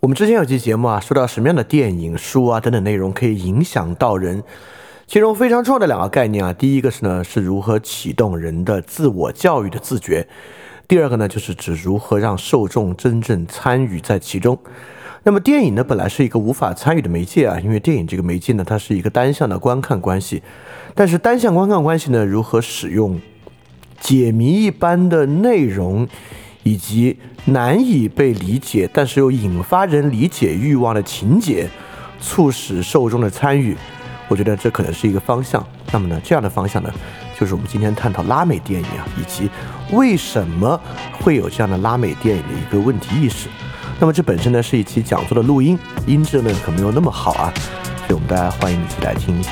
我们之前有期节目啊，说到什么样的电影、书啊等等内容可以影响到人，其中非常重要的两个概念啊，第一个是呢是如何启动人的自我教育的自觉，第二个呢就是指如何让受众真正参与在其中。那么电影呢本来是一个无法参与的媒介啊，因为电影这个媒介呢它是一个单向的观看关系，但是单向观看关系呢如何使用解谜一般的内容？以及难以被理解，但是又引发人理解欲望的情节，促使受众的参与，我觉得这可能是一个方向。那么呢，这样的方向呢，就是我们今天探讨拉美电影啊，以及为什么会有这样的拉美电影的一个问题意识。那么这本身呢是一期讲座的录音，音质呢可没有那么好啊，所以我们大家欢迎一起来听一下。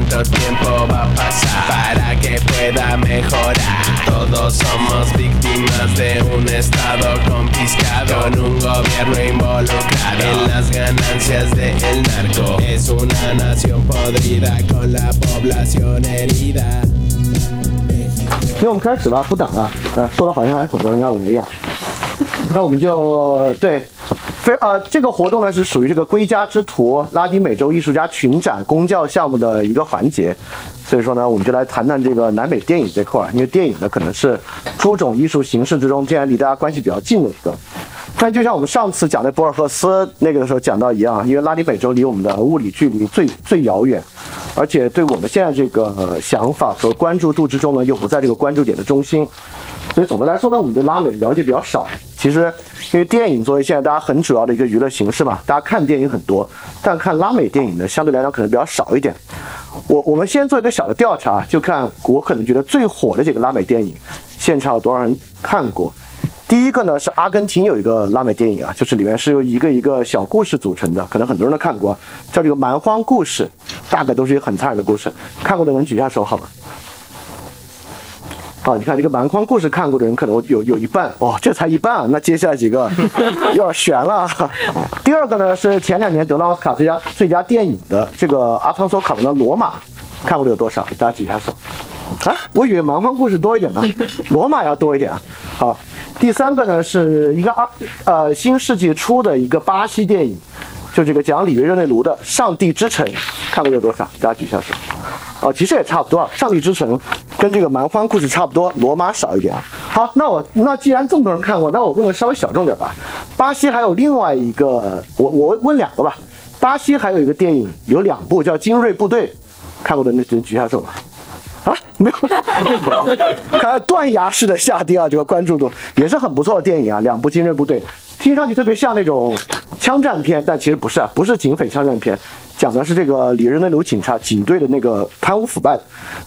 cuánto tiempo va a pasar para que pueda mejorar. Todos somos víctimas de un estado confiscado con un gobierno involucrado en las ganancias del narco. Es una nación podrida con la población herida. 那我们开始吧，不等了。呃，说的好像还很多人要来一样。那我们就对 非呃，这个活动呢是属于这个归家之途拉丁美洲艺术家群展公教项目的一个环节，所以说呢，我们就来谈谈这个南美电影这块儿，因为电影呢可能是诸种艺术形式之中，竟然离大家关系比较近的一个。但就像我们上次讲的博尔赫斯那个的时候讲到一样，因为拉丁美洲离我们的物理距离最最遥远，而且对我们现在这个想法和关注度之中呢，又不在这个关注点的中心。所以总的来说呢，我们对拉美了解比较少。其实，因为电影作为现在大家很主要的一个娱乐形式嘛，大家看电影很多，但看拉美电影呢，相对来讲可能比较少一点。我我们先做一个小的调查，就看我可能觉得最火的几个拉美电影，现场有多少人看过。第一个呢是阿根廷有一个拉美电影啊，就是里面是由一个一个小故事组成的，可能很多人都看过，叫这个蛮荒故事，大概都是一个很残忍的故事。看过的人举下手好吗？好，你看这个蛮荒故事看过的人可能有有一半哦，这才一半啊，那接下来几个 有点悬了。第二个呢是前两年得了奥斯卡最佳最佳电影的这个阿汤索卡隆的《罗马》，看过的有多少？大家举一下手。啊，我以为蛮荒故事多一点呢，罗马要多一点啊。好，第三个呢是一个二呃新世纪初的一个巴西电影，就这个讲里约热内卢的《上帝之城》，看过有多少？大家举一下手。哦，其实也差不多啊，《上帝之城》跟这个蛮荒故事差不多，罗马少一点啊。好，那我那既然这么多人看过，那我问个稍微小众点吧。巴西还有另外一个，我我问两个吧。巴西还有一个电影有两部叫《精锐部队》，看过的那人举下手吧。啊，没有，看断崖式的下跌啊，这个关注度也是很不错的电影啊，两部精锐部队，听上去特别像那种枪战片，但其实不是啊，不是警匪枪战片，讲的是这个里约热内卢警察警队的那个贪污腐败。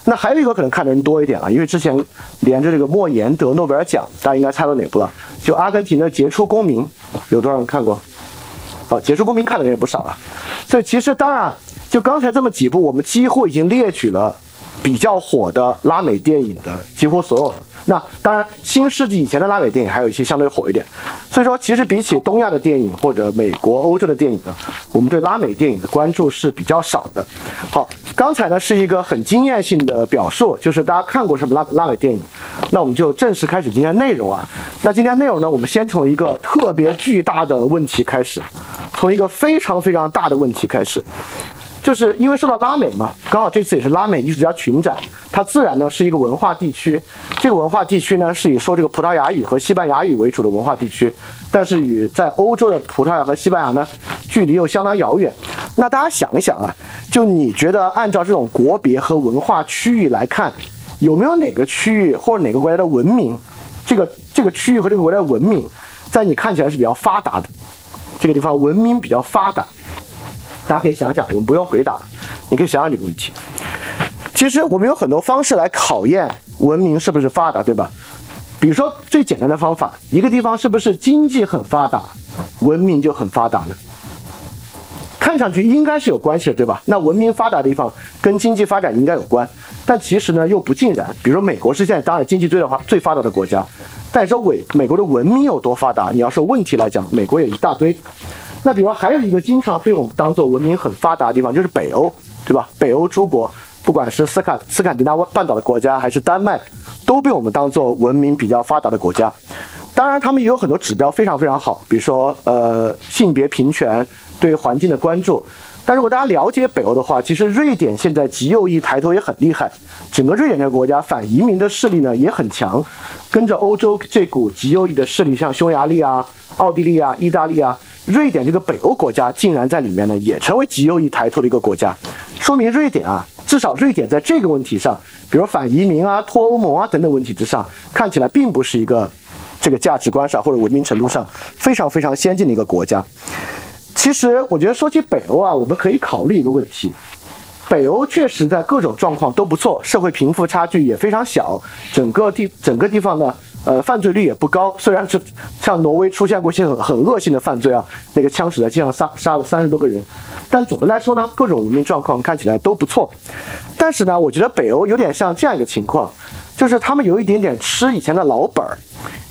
那还有一个可能看的人多一点啊，因为之前连着这个莫言得诺贝尔奖，大家应该猜到哪部了？就阿根廷的杰出公民，有多少人看过？好，杰出公民看的人也不少啊。所以其实当然，就刚才这么几部，我们几乎已经列举了。比较火的拉美电影的几乎所有，那当然新世纪以前的拉美电影还有一些相对火一点，所以说其实比起东亚的电影或者美国、欧洲的电影呢，我们对拉美电影的关注是比较少的。好，刚才呢是一个很经验性的表述，就是大家看过什么拉拉美电影，那我们就正式开始今天内容啊。那今天内容呢，我们先从一个特别巨大的问题开始，从一个非常非常大的问题开始。就是因为说到拉美嘛，刚好这次也是拉美艺术家群展，它自然呢是一个文化地区。这个文化地区呢是以说这个葡萄牙语和西班牙语为主的文化地区，但是与在欧洲的葡萄牙和西班牙呢距离又相当遥远。那大家想一想啊，就你觉得按照这种国别和文化区域来看，有没有哪个区域或者哪个国家的文明，这个这个区域和这个国家的文明，在你看起来是比较发达的？这个地方文明比较发达。大家可以想想，我们不用回答，你可以想想这个问题。其实我们有很多方式来考验文明是不是发达，对吧？比如说最简单的方法，一个地方是不是经济很发达，文明就很发达呢？看上去应该是有关系的，对吧？那文明发达的地方跟经济发展应该有关，但其实呢又不尽然。比如说美国是现在当然经济最的话最发达的国家，但是说美美国的文明有多发达？你要说问题来讲，美国有一大堆。那比如还有一个经常被我们当做文明很发达的地方，就是北欧，对吧？北欧诸国，不管是斯坎斯坎迪纳半岛的国家，还是丹麦，都被我们当做文明比较发达的国家。当然，他们也有很多指标非常非常好，比如说呃性别平权、对环境的关注。但如果大家了解北欧的话，其实瑞典现在极右翼抬头也很厉害，整个瑞典这个国家反移民的势力呢也很强，跟着欧洲这股极右翼的势力，像匈牙利啊、奥地利啊、意大利啊，瑞典这个北欧国家竟然在里面呢也成为极右翼抬头的一个国家，说明瑞典啊，至少瑞典在这个问题上，比如反移民啊、脱欧盟啊等等问题之上，看起来并不是一个。这个价值观上或者文明程度上非常非常先进的一个国家。其实我觉得说起北欧啊，我们可以考虑一个问题：北欧确实在各种状况都不错，社会贫富差距也非常小，整个地整个地方呢，呃，犯罪率也不高。虽然是像挪威出现过一些很很恶性的犯罪啊，那个枪手在街上杀杀了三十多个人，但总的来说呢，各种文明状况看起来都不错。但是呢，我觉得北欧有点像这样一个情况，就是他们有一点点吃以前的老本儿。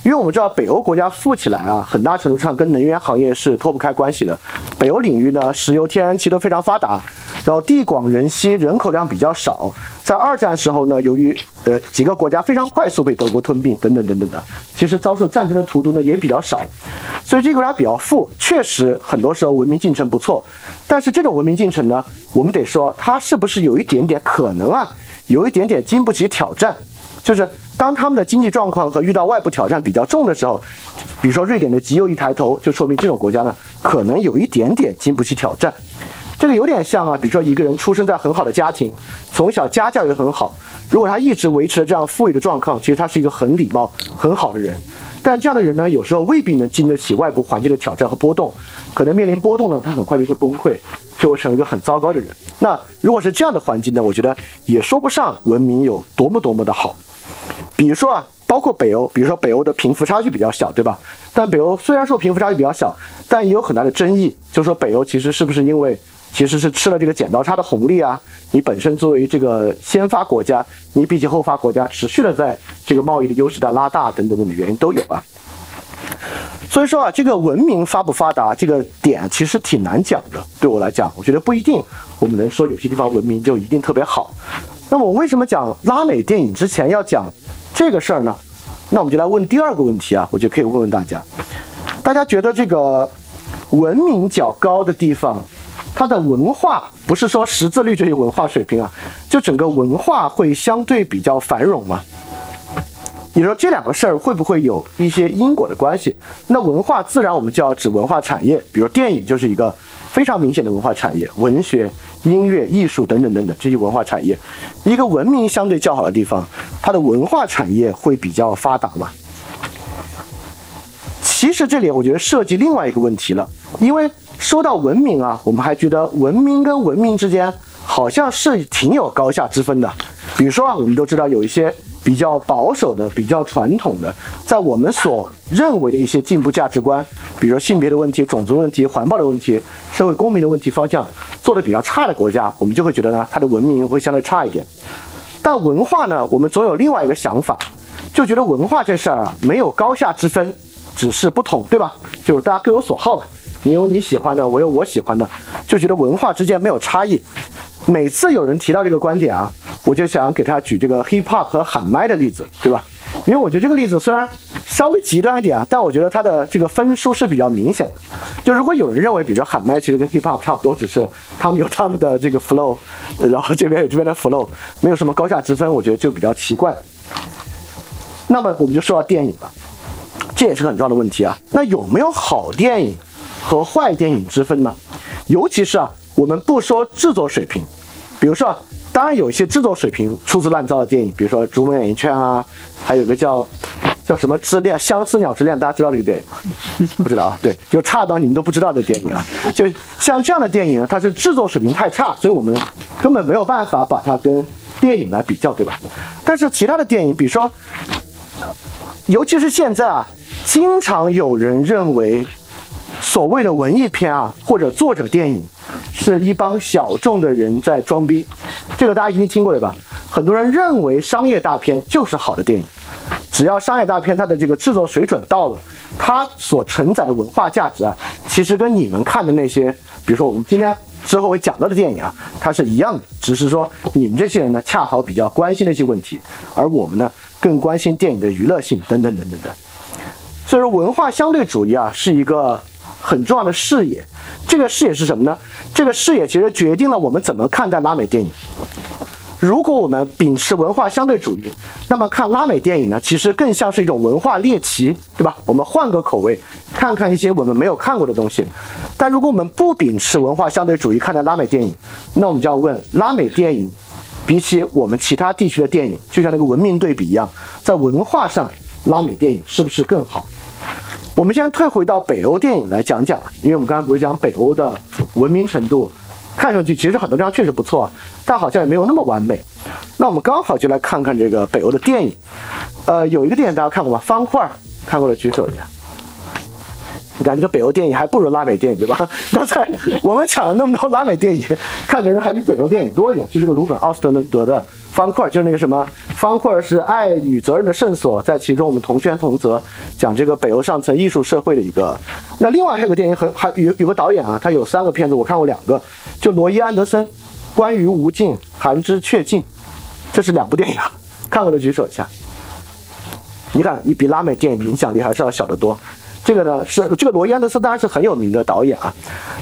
因为我们知道北欧国家富起来啊，很大程度上跟能源行业是脱不开关系的。北欧领域呢，石油、天然气都非常发达，然后地广人稀，人口量比较少。在二战时候呢，由于呃几个国家非常快速被德国吞并，等等等等的，其实遭受战争的荼毒呢也比较少。所以这个国家比较富，确实很多时候文明进程不错。但是这种文明进程呢，我们得说它是不是有一点点可能啊，有一点点经不起挑战，就是。当他们的经济状况和遇到外部挑战比较重的时候，比如说瑞典的极右一抬头，就说明这种国家呢可能有一点点经不起挑战。这个有点像啊，比如说一个人出生在很好的家庭，从小家教也很好，如果他一直维持着这样富裕的状况，其实他是一个很礼貌、很好的人。但这样的人呢，有时候未必能经得起外部环境的挑战和波动，可能面临波动呢，他很快就会崩溃，就会成为一个很糟糕的人。那如果是这样的环境呢，我觉得也说不上文明有多么多么的好。比如说啊，包括北欧，比如说北欧的贫富差距比较小，对吧？但北欧虽然说贫富差距比较小，但也有很大的争议，就是说北欧其实是不是因为其实是吃了这个剪刀差的红利啊？你本身作为这个先发国家，你比起后发国家持续的在这个贸易的优势在拉大等等等的原因都有啊。所以说啊，这个文明发不发达这个点其实挺难讲的。对我来讲，我觉得不一定我们能说有些地方文明就一定特别好。那我为什么讲拉美电影之前要讲这个事儿呢？那我们就来问第二个问题啊，我就可以问问大家：大家觉得这个文明较高的地方，它的文化不是说识字率就有文化水平啊，就整个文化会相对比较繁荣吗？你说这两个事儿会不会有一些因果的关系？那文化自然我们就要指文化产业，比如电影就是一个非常明显的文化产业，文学。音乐、艺术等等等等这些文化产业，一个文明相对较好的地方，它的文化产业会比较发达嘛？其实这里我觉得涉及另外一个问题了，因为说到文明啊，我们还觉得文明跟文明之间好像是挺有高下之分的。比如说啊，我们都知道有一些。比较保守的、比较传统的，在我们所认为的一些进步价值观，比如说性别的问题、种族问题、环保的问题、社会公平的问题方向做的比较差的国家，我们就会觉得呢，它的文明会相对差一点。但文化呢，我们总有另外一个想法，就觉得文化这事儿啊，没有高下之分，只是不同，对吧？就是大家各有所好吧，你有你喜欢的，我有我喜欢的，就觉得文化之间没有差异。每次有人提到这个观点啊，我就想给他举这个 hip hop 和喊麦的例子，对吧？因为我觉得这个例子虽然稍微极端一点啊，但我觉得它的这个分数是比较明显的。就如果有人认为，比如说喊麦其实跟 hip hop 差不多，只是他们有他们的这个 flow，然后这边有这边的 flow，没有什么高下之分，我觉得就比较奇怪。那么我们就说到电影了，这也是很重要的问题啊。那有没有好电影和坏电影之分呢？尤其是啊。我们不说制作水平，比如说，当然有一些制作水平粗制滥造的电影，比如说《逐梦演艺圈》啊，还有个叫叫什么《之恋》《相思鸟之恋》，大家知道这个电影？不知道啊？对，就差到你们都不知道的电影啊！就像这样的电影，它是制作水平太差，所以我们根本没有办法把它跟电影来比较，对吧？但是其他的电影，比如说，尤其是现在啊，经常有人认为。所谓的文艺片啊，或者作者电影，是一帮小众的人在装逼，这个大家一定听过对吧？很多人认为商业大片就是好的电影，只要商业大片它的这个制作水准到了，它所承载的文化价值啊，其实跟你们看的那些，比如说我们今天之后会讲到的电影啊，它是一样的，只是说你们这些人呢，恰好比较关心那些问题，而我们呢，更关心电影的娱乐性等等等等等。所以说，文化相对主义啊，是一个很重要的视野。这个视野是什么呢？这个视野其实决定了我们怎么看待拉美电影。如果我们秉持文化相对主义，那么看拉美电影呢，其实更像是一种文化猎奇，对吧？我们换个口味，看看一些我们没有看过的东西。但如果我们不秉持文化相对主义看待拉美电影，那我们就要问：拉美电影比起我们其他地区的电影，就像那个文明对比一样，在文化上，拉美电影是不是更好？我们先退回到北欧电影来讲讲，因为我们刚刚不是讲北欧的文明程度。看上去其实很多地方确实不错，但好像也没有那么完美。那我们刚好就来看看这个北欧的电影。呃，有一个电影大家看过吗？方块，看过的举手一下。你看这个北欧电影还不如拉美电影，对吧？刚才我们抢了那么多拉美电影，看的人还比北欧电影多一点。就是个鲁本奥斯特德的。方块就是那个什么，方块是爱与责任的圣所，在其中我们同宣同泽，讲这个北欧上层艺术社会的一个。那另外还有个电影很还有有个导演啊，他有三个片子，我看过两个，就罗伊安德森，关于无尽，寒之却尽，这是两部电影，啊，看过的举手一下。你看，你比拉美电影影响力还是要小得多。这个呢是这个罗伊安德森当然是很有名的导演啊，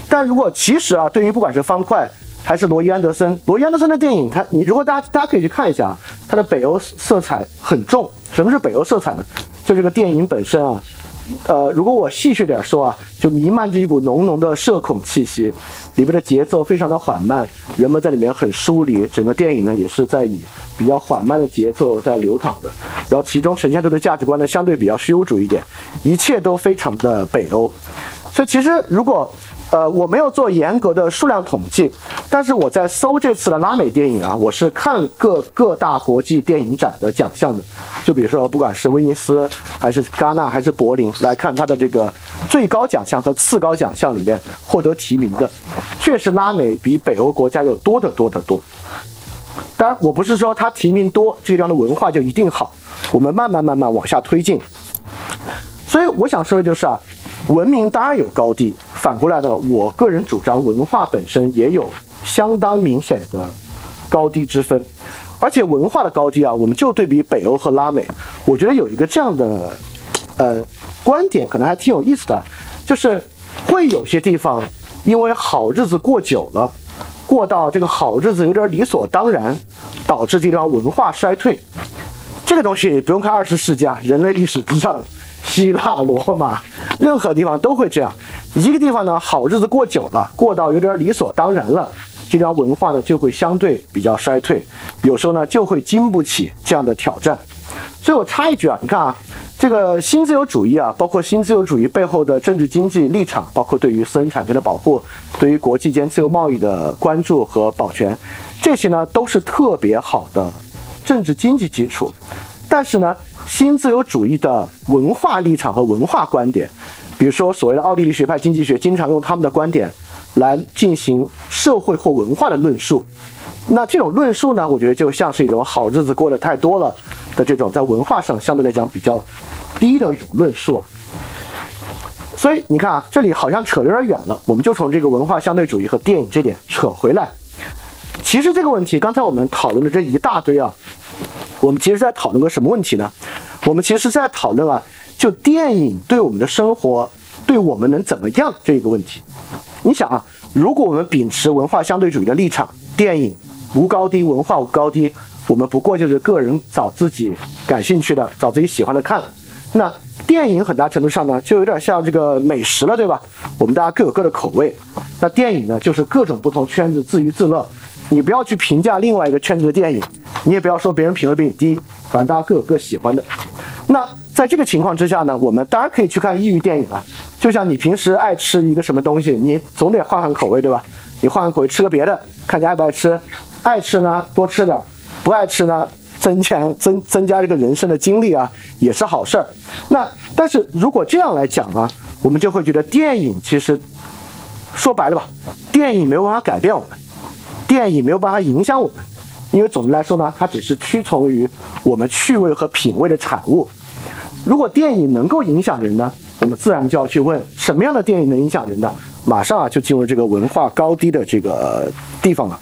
但如果其实啊，对于不管是方块。还是罗伊安德森，罗伊安德森的电影，他你如果大家大家可以去看一下啊，他的北欧色彩很重。什么是北欧色彩呢？就这个电影本身啊，呃，如果我戏谑点说啊，就弥漫着一股浓浓的社恐气息，里边的节奏非常的缓慢，人们在里面很疏离，整个电影呢也是在以比较缓慢的节奏在流淌的，然后其中呈现出的价值观呢相对比较虚无主义一点，一切都非常的北欧。所以其实如果呃，我没有做严格的数量统计，但是我在搜这次的拉美电影啊，我是看各各大国际电影展的奖项的，就比如说不管是威尼斯还是戛纳还是柏林，来看它的这个最高奖项和次高奖项里面获得提名的，确实拉美比北欧国家要多得多得多。当然，我不是说它提名多，这个地方的文化就一定好，我们慢慢慢慢往下推进。所以我想说的就是啊。文明当然有高低，反过来呢，我个人主张文化本身也有相当明显的高低之分，而且文化的高低啊，我们就对比北欧和拉美，我觉得有一个这样的呃观点，可能还挺有意思的，就是会有些地方因为好日子过久了，过到这个好日子有点理所当然，导致这地方文化衰退。这个东西不用看二十世纪啊，人类历史之上。希腊、罗马，任何地方都会这样。一个地方呢，好日子过久了，过到有点理所当然了，这条文化呢就会相对比较衰退，有时候呢就会经不起这样的挑战。所以我插一句啊，你看啊，这个新自由主义啊，包括新自由主义背后的政治经济立场，包括对于私人产权的保护，对于国际间自由贸易的关注和保全，这些呢都是特别好的政治经济基础。但是呢。新自由主义的文化立场和文化观点，比如说所谓的奥地利学派经济学，经常用他们的观点来进行社会或文化的论述。那这种论述呢，我觉得就像是一种好日子过得太多了的这种在文化上相对来讲比较低的一种论述。所以你看啊，这里好像扯得有点远了，我们就从这个文化相对主义和电影这点扯回来。其实这个问题，刚才我们讨论的这一大堆啊。我们其实在讨论个什么问题呢？我们其实在讨论啊，就电影对我们的生活，对我们能怎么样这个问题。你想啊，如果我们秉持文化相对主义的立场，电影无高低，文化无高低，我们不过就是个人找自己感兴趣的，找自己喜欢的看。那电影很大程度上呢，就有点像这个美食了，对吧？我们大家各有各的口味。那电影呢，就是各种不同圈子自娱自乐。你不要去评价另外一个圈子的电影，你也不要说别人品味比你低，反正大家各有各喜欢的。那在这个情况之下呢，我们当然可以去看异域电影了。就像你平时爱吃一个什么东西，你总得换换口味，对吧？你换换口味吃个别的，看你爱不爱吃。爱吃呢多吃点，不爱吃呢增强增增加这个人生的经历啊，也是好事儿。那但是如果这样来讲啊，我们就会觉得电影其实说白了吧，电影没有办法改变我们。电影没有办法影响我们，因为总的来说呢，它只是屈从于我们趣味和品味的产物。如果电影能够影响人呢，我们自然就要去问什么样的电影能影响人呢？马上啊就进入这个文化高低的这个地方了。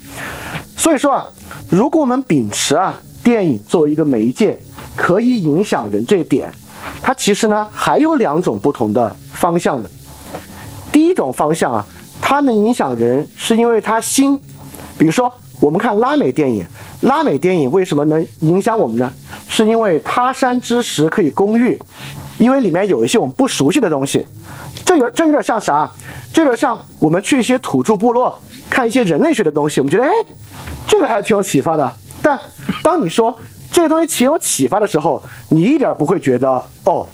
所以说啊，如果我们秉持啊电影作为一个媒介可以影响人这一点，它其实呢还有两种不同的方向的。第一种方向啊，它能影响人是因为它新，比如说我们看拉美电影，拉美电影为什么能影响我们呢？是因为他山之石可以攻玉，因为里面有一些我们不熟悉的东西。这有这有点像啥？这有点像我们去一些土著部落看一些人类学的东西，我们觉得哎，这个还挺有启发的。但当你说这个东西挺有启发的时候，你一点不会觉得哦，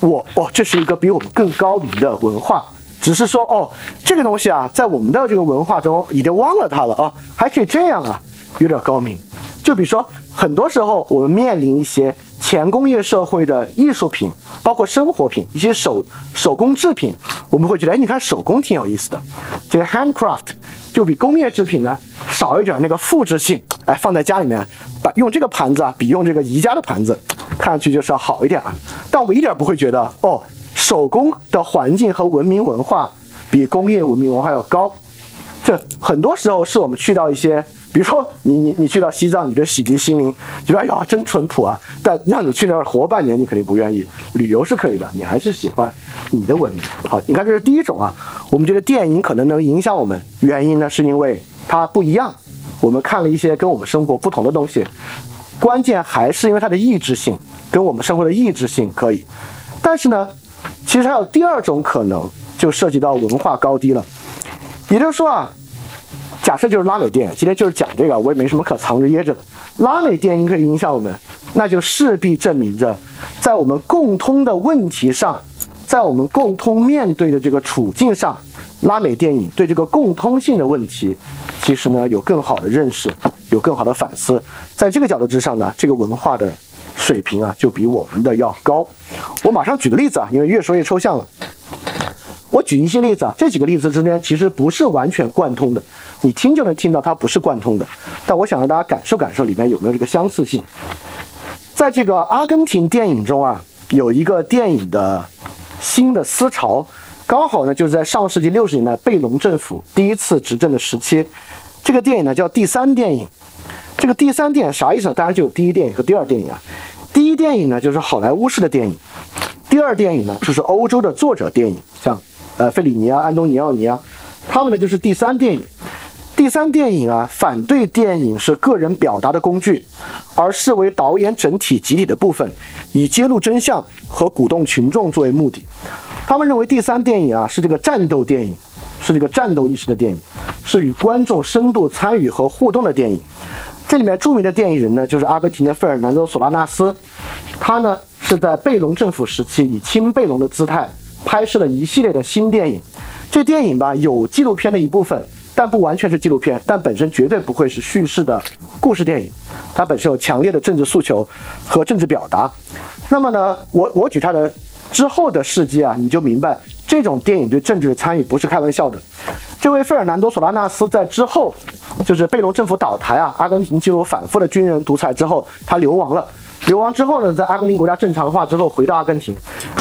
我哦这是一个比我们更高明的文化，只是说哦这个东西啊，在我们的这个文化中已经忘了它了啊，还可以这样啊，有点高明。就比如说，很多时候我们面临一些前工业社会的艺术品，包括生活品、一些手手工制品，我们会觉得，哎，你看手工挺有意思的，这个 handcraft 就比工业制品呢少一点那个复制性，哎，放在家里面，把用这个盘子啊，比用这个宜家的盘子，看上去就是要好一点啊。但我们一点不会觉得，哦，手工的环境和文明文化比工业文明文化要高。这很多时候是我们去到一些。比如说，你你你去到西藏，你觉得洗涤心灵，觉得哎呀真淳朴啊。但让你去那儿活半年，你肯定不愿意。旅游是可以的，你还是喜欢你的文明。好，你看这是第一种啊。我们觉得电影可能能影响我们，原因呢是因为它不一样。我们看了一些跟我们生活不同的东西，关键还是因为它的意志性，跟我们生活的意志性可以。但是呢，其实还有第二种可能，就涉及到文化高低了。也就是说啊。假设就是拉美电影，今天就是讲这个，我也没什么可藏着掖着的。拉美电影可以影响我们，那就势必证明着，在我们共通的问题上，在我们共通面对的这个处境上，拉美电影对这个共通性的问题，其实呢有更好的认识，有更好的反思。在这个角度之上呢，这个文化的水平啊，就比我们的要高。我马上举个例子啊，因为越说越抽象了。我举一些例子啊，这几个例子之间其实不是完全贯通的。你听就能听到它不是贯通的，但我想让大家感受感受里面有没有这个相似性。在这个阿根廷电影中啊，有一个电影的新的思潮，刚好呢就是在上世纪六十年代贝隆政府第一次执政的时期。这个电影呢叫第三电影。这个第三电影啥意思？当然就有第一电影和第二电影啊。第一电影呢就是好莱坞式的电影，第二电影呢就是欧洲的作者电影，像呃费里尼啊、安东尼奥尼啊，他们呢就是第三电影。第三电影啊，反对电影是个人表达的工具，而视为导演整体集体的部分，以揭露真相和鼓动群众作为目的。他们认为第三电影啊是这个战斗电影，是这个战斗意识的电影，是与观众深度参与和互动的电影。这里面著名的电影人呢，就是阿根廷的费尔南多·索拉纳斯，他呢是在贝隆政府时期以亲贝隆的姿态拍摄了一系列的新电影。这电影吧有纪录片的一部分。但不完全是纪录片，但本身绝对不会是叙事的故事电影，它本身有强烈的政治诉求和政治表达。那么呢，我我举它的之后的事迹啊，你就明白这种电影对政治的参与不是开玩笑的。这位费尔南多·索拉纳斯在之后，就是贝隆政府倒台啊，阿根廷进入反复的军人独裁之后，他流亡了。流亡之后呢，在阿根廷国家正常化之后，回到阿根廷。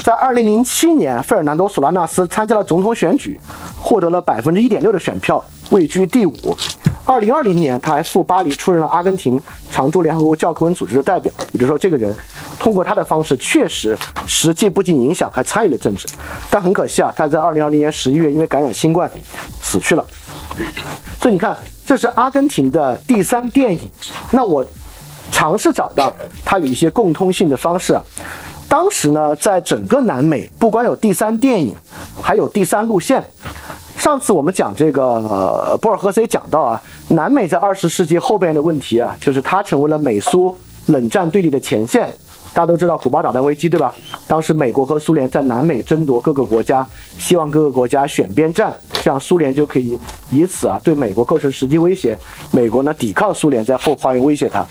在二零零七年，费尔南多·索拉纳斯参加了总统选举，获得了百分之一点六的选票，位居第五。二零二零年，他还赴巴黎出任了阿根廷常驻联合国教科文组织的代表。也就是说，这个人通过他的方式，确实实际不仅影响，还参与了政治。但很可惜啊，他在二零二零年十一月因为感染新冠死去了。所以你看，这是阿根廷的第三电影。那我。尝试找到它有一些共通性的方式。当时呢，在整个南美，不光有第三电影，还有第三路线。上次我们讲这个，呃，博尔赫斯也讲到啊，南美在二十世纪后边的问题啊，就是它成为了美苏冷战对立的前线。大家都知道古巴导弹危机，对吧？当时美国和苏联在南美争夺各个国家，希望各个国家选边站，这样苏联就可以以此啊对美国构成实际威胁。美国呢抵抗苏联在后花园威胁他。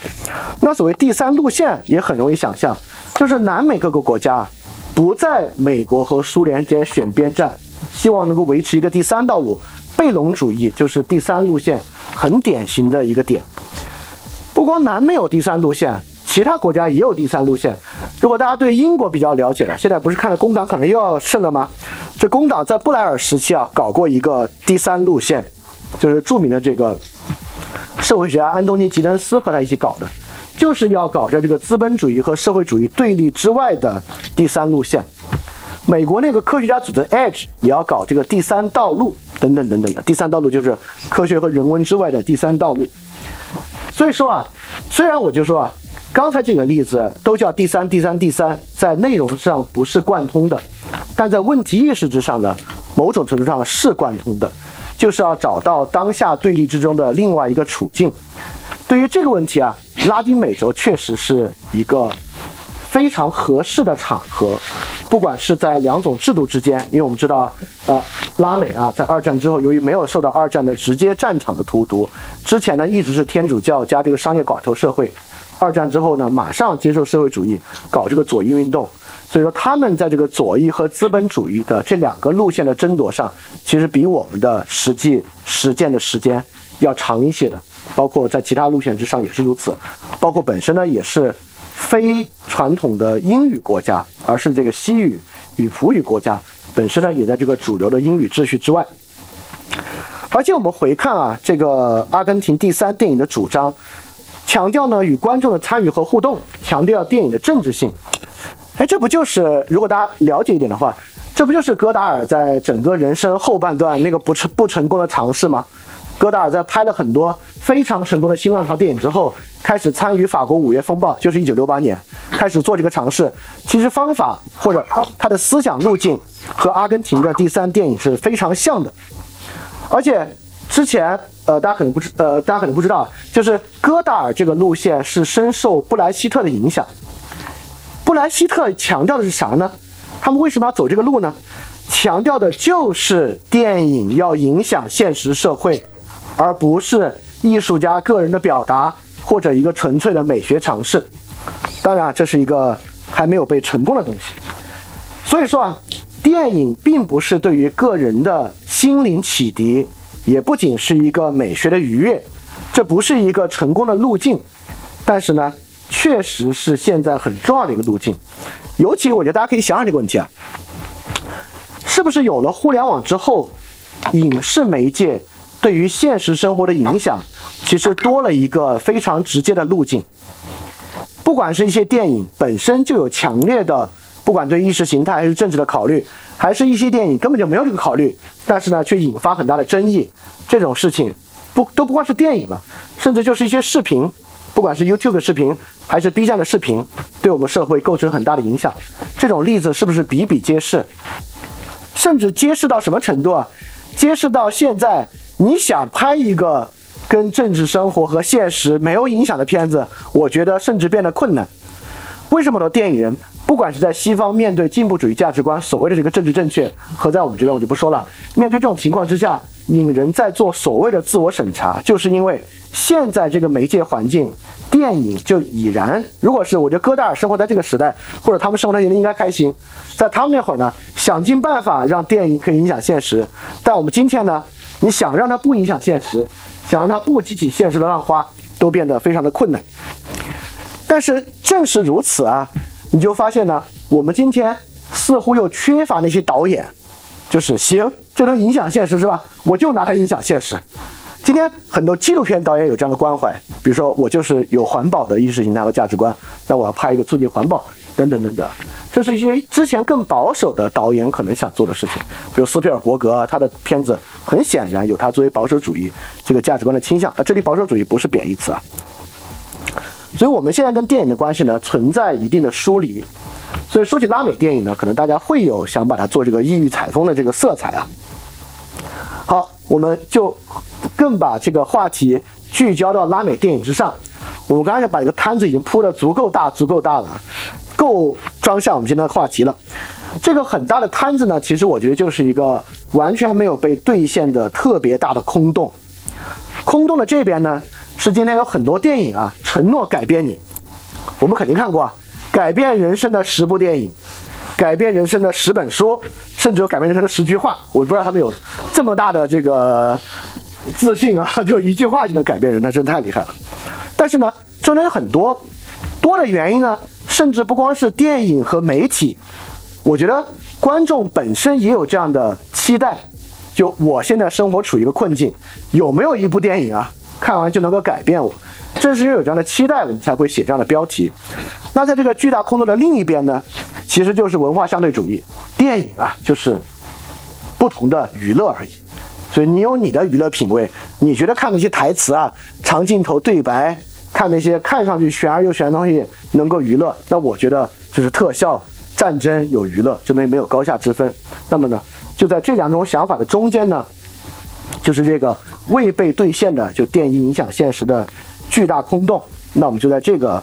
那所谓第三路线也很容易想象，就是南美各个国家不在美国和苏联之间选边站，希望能够维持一个第三道路。贝隆主义就是第三路线很典型的一个点。不光南美有第三路线。其他国家也有第三路线，如果大家对英国比较了解了，现在不是看到工党可能又要胜了吗？这工党在布莱尔时期啊，搞过一个第三路线，就是著名的这个社会学家安东尼·吉登斯和他一起搞的，就是要搞在这个资本主义和社会主义对立之外的第三路线。美国那个科学家组织 Edge 也要搞这个第三道路，等等等等的。第三道路就是科学和人文之外的第三道路。所以说啊，虽然我就说啊，刚才这个例子都叫第三、第三、第三，在内容上不是贯通的，但在问题意识之上呢，某种程度上是贯通的，就是要找到当下对立之中的另外一个处境。对于这个问题啊，拉丁美洲确实是一个非常合适的场合。不管是在两种制度之间，因为我们知道，呃，拉美啊，在二战之后，由于没有受到二战的直接战场的荼毒，之前呢一直是天主教加这个商业寡头社会，二战之后呢，马上接受社会主义，搞这个左翼运动，所以说他们在这个左翼和资本主义的这两个路线的争夺上，其实比我们的实际实践的时间要长一些的，包括在其他路线之上也是如此，包括本身呢也是。非传统的英语国家，而是这个西语与葡语国家本身呢，也在这个主流的英语秩序之外。而且我们回看啊，这个阿根廷第三电影的主张，强调呢与观众的参与和互动，强调电影的政治性。哎，这不就是如果大家了解一点的话，这不就是戈达尔在整个人生后半段那个不成不成功的尝试吗？戈达尔在拍了很多非常成功的新浪潮电影之后。开始参与法国五月风暴，就是一九六八年开始做这个尝试。其实方法或者他的思想路径和阿根廷的第三电影是非常像的。而且之前呃大家可能不知呃大家可能不知道，就是戈达尔这个路线是深受布莱希特的影响。布莱希特强调的是啥呢？他们为什么要走这个路呢？强调的就是电影要影响现实社会，而不是艺术家个人的表达。或者一个纯粹的美学尝试，当然这是一个还没有被成功的东西。所以说啊，电影并不是对于个人的心灵启迪，也不仅是一个美学的愉悦，这不是一个成功的路径。但是呢，确实是现在很重要的一个路径。尤其我觉得大家可以想想这个问题啊，是不是有了互联网之后，影视媒介对于现实生活的影响？其实多了一个非常直接的路径，不管是一些电影本身就有强烈的，不管对意识形态还是政治的考虑，还是一些电影根本就没有这个考虑，但是呢却引发很大的争议，这种事情不都不光是电影了，甚至就是一些视频，不管是 YouTube 的视频还是 B 站的视频，对我们社会构成很大的影响，这种例子是不是比比皆是？甚至揭示到什么程度啊？揭示到现在你想拍一个。跟政治生活和现实没有影响的片子，我觉得甚至变得困难。为什么呢？电影人不管是在西方面对进步主义价值观所谓的这个政治正确，和在我们这边我就不说了。面对这种情况之下，影人在做所谓的自我审查，就是因为现在这个媒介环境，电影就已然。如果是我觉得戈达尔生活在这个时代，或者他们生活在应该开心，在他们那会儿呢，想尽办法让电影可以影响现实。但我们今天呢，你想让它不影响现实？想让它不激起现实的浪花，都变得非常的困难。但是正是如此啊，你就发现呢，我们今天似乎又缺乏那些导演，就是行，这能影响现实是吧？我就拿它影响现实。今天很多纪录片导演有这样的关怀，比如说我就是有环保的意识形态和价值观，那我要拍一个促进环保。等等等等，这是一些之前更保守的导演可能想做的事情，比如斯皮尔伯格，他的片子很显然有他作为保守主义这个价值观的倾向。啊，这里保守主义不是贬义词啊。所以我们现在跟电影的关系呢，存在一定的疏离。所以说起拉美电影呢，可能大家会有想把它做这个异域采风的这个色彩啊。好，我们就更把这个话题聚焦到拉美电影之上。我们刚才把这个摊子已经铺的足够大，足够大了。够装下我们今天的话题了。这个很大的摊子呢，其实我觉得就是一个完全没有被兑现的特别大的空洞。空洞的这边呢，是今天有很多电影啊承诺改变你。我们肯定看过啊，改变人生的十部电影，改变人生的十本书，甚至有改变人生的十句话。我不知道他们有这么大的这个自信啊，就一句话就能改变人，那真太厉害了。但是。呢，中间有很多多的原因呢。甚至不光是。电影和媒体，我觉得观众本身也有这样的期待。就我现在生活处于一个困境，有没有一部电影啊，看完就能够改变我？正是因为有这样的期待，我们才会写这样的标题。那在这个巨大空洞的另一边呢，其实就是文化相对主义。电影啊，就是不同的娱乐而已。所以你有你的娱乐品味，你觉得看那些台词啊、长镜头对白，看那些看上去悬而又悬的东西能够娱乐，那我觉得就是特效、战争有娱乐，就没没有高下之分。那么呢，就在这两种想法的中间呢，就是这个未被兑现的，就电影影响现实的巨大空洞。那我们就在这个，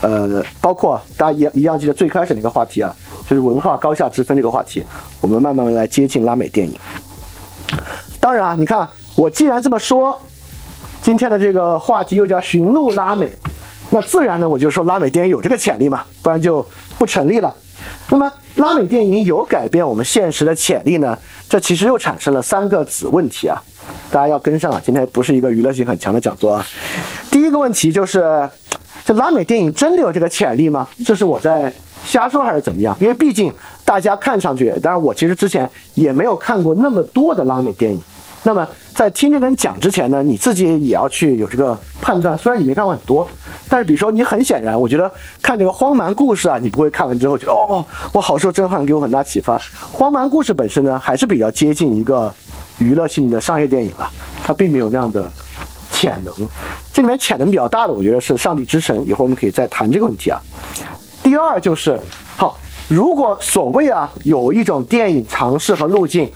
呃，包括大家一一样记得最开始那个话题啊，就是文化高下之分这个话题，我们慢慢来接近拉美电影。当然啊，你看我既然这么说，今天的这个话题又叫寻路拉美，那自然呢我就说拉美电影有这个潜力嘛，不然就不成立了。那么拉美电影有改变我们现实的潜力呢？这其实又产生了三个子问题啊，大家要跟上啊。今天不是一个娱乐性很强的讲座啊。第一个问题就是，这拉美电影真的有这个潜力吗？这是我在瞎说还是怎么样？因为毕竟大家看上去，当然我其实之前也没有看过那么多的拉美电影。那么在听这个人讲之前呢，你自己也要去有这个判断。虽然你没看过很多，但是比如说你很显然，我觉得看这个荒蛮故事啊，你不会看完之后觉得哦，我好受震撼，给我很大启发。荒蛮故事本身呢，还是比较接近一个娱乐性的商业电影了，它并没有那样的潜能。这里面潜能比较大的，我觉得是《上帝之神》。一会儿我们可以再谈这个问题啊。第二就是好，如果所谓啊有一种电影尝试和路径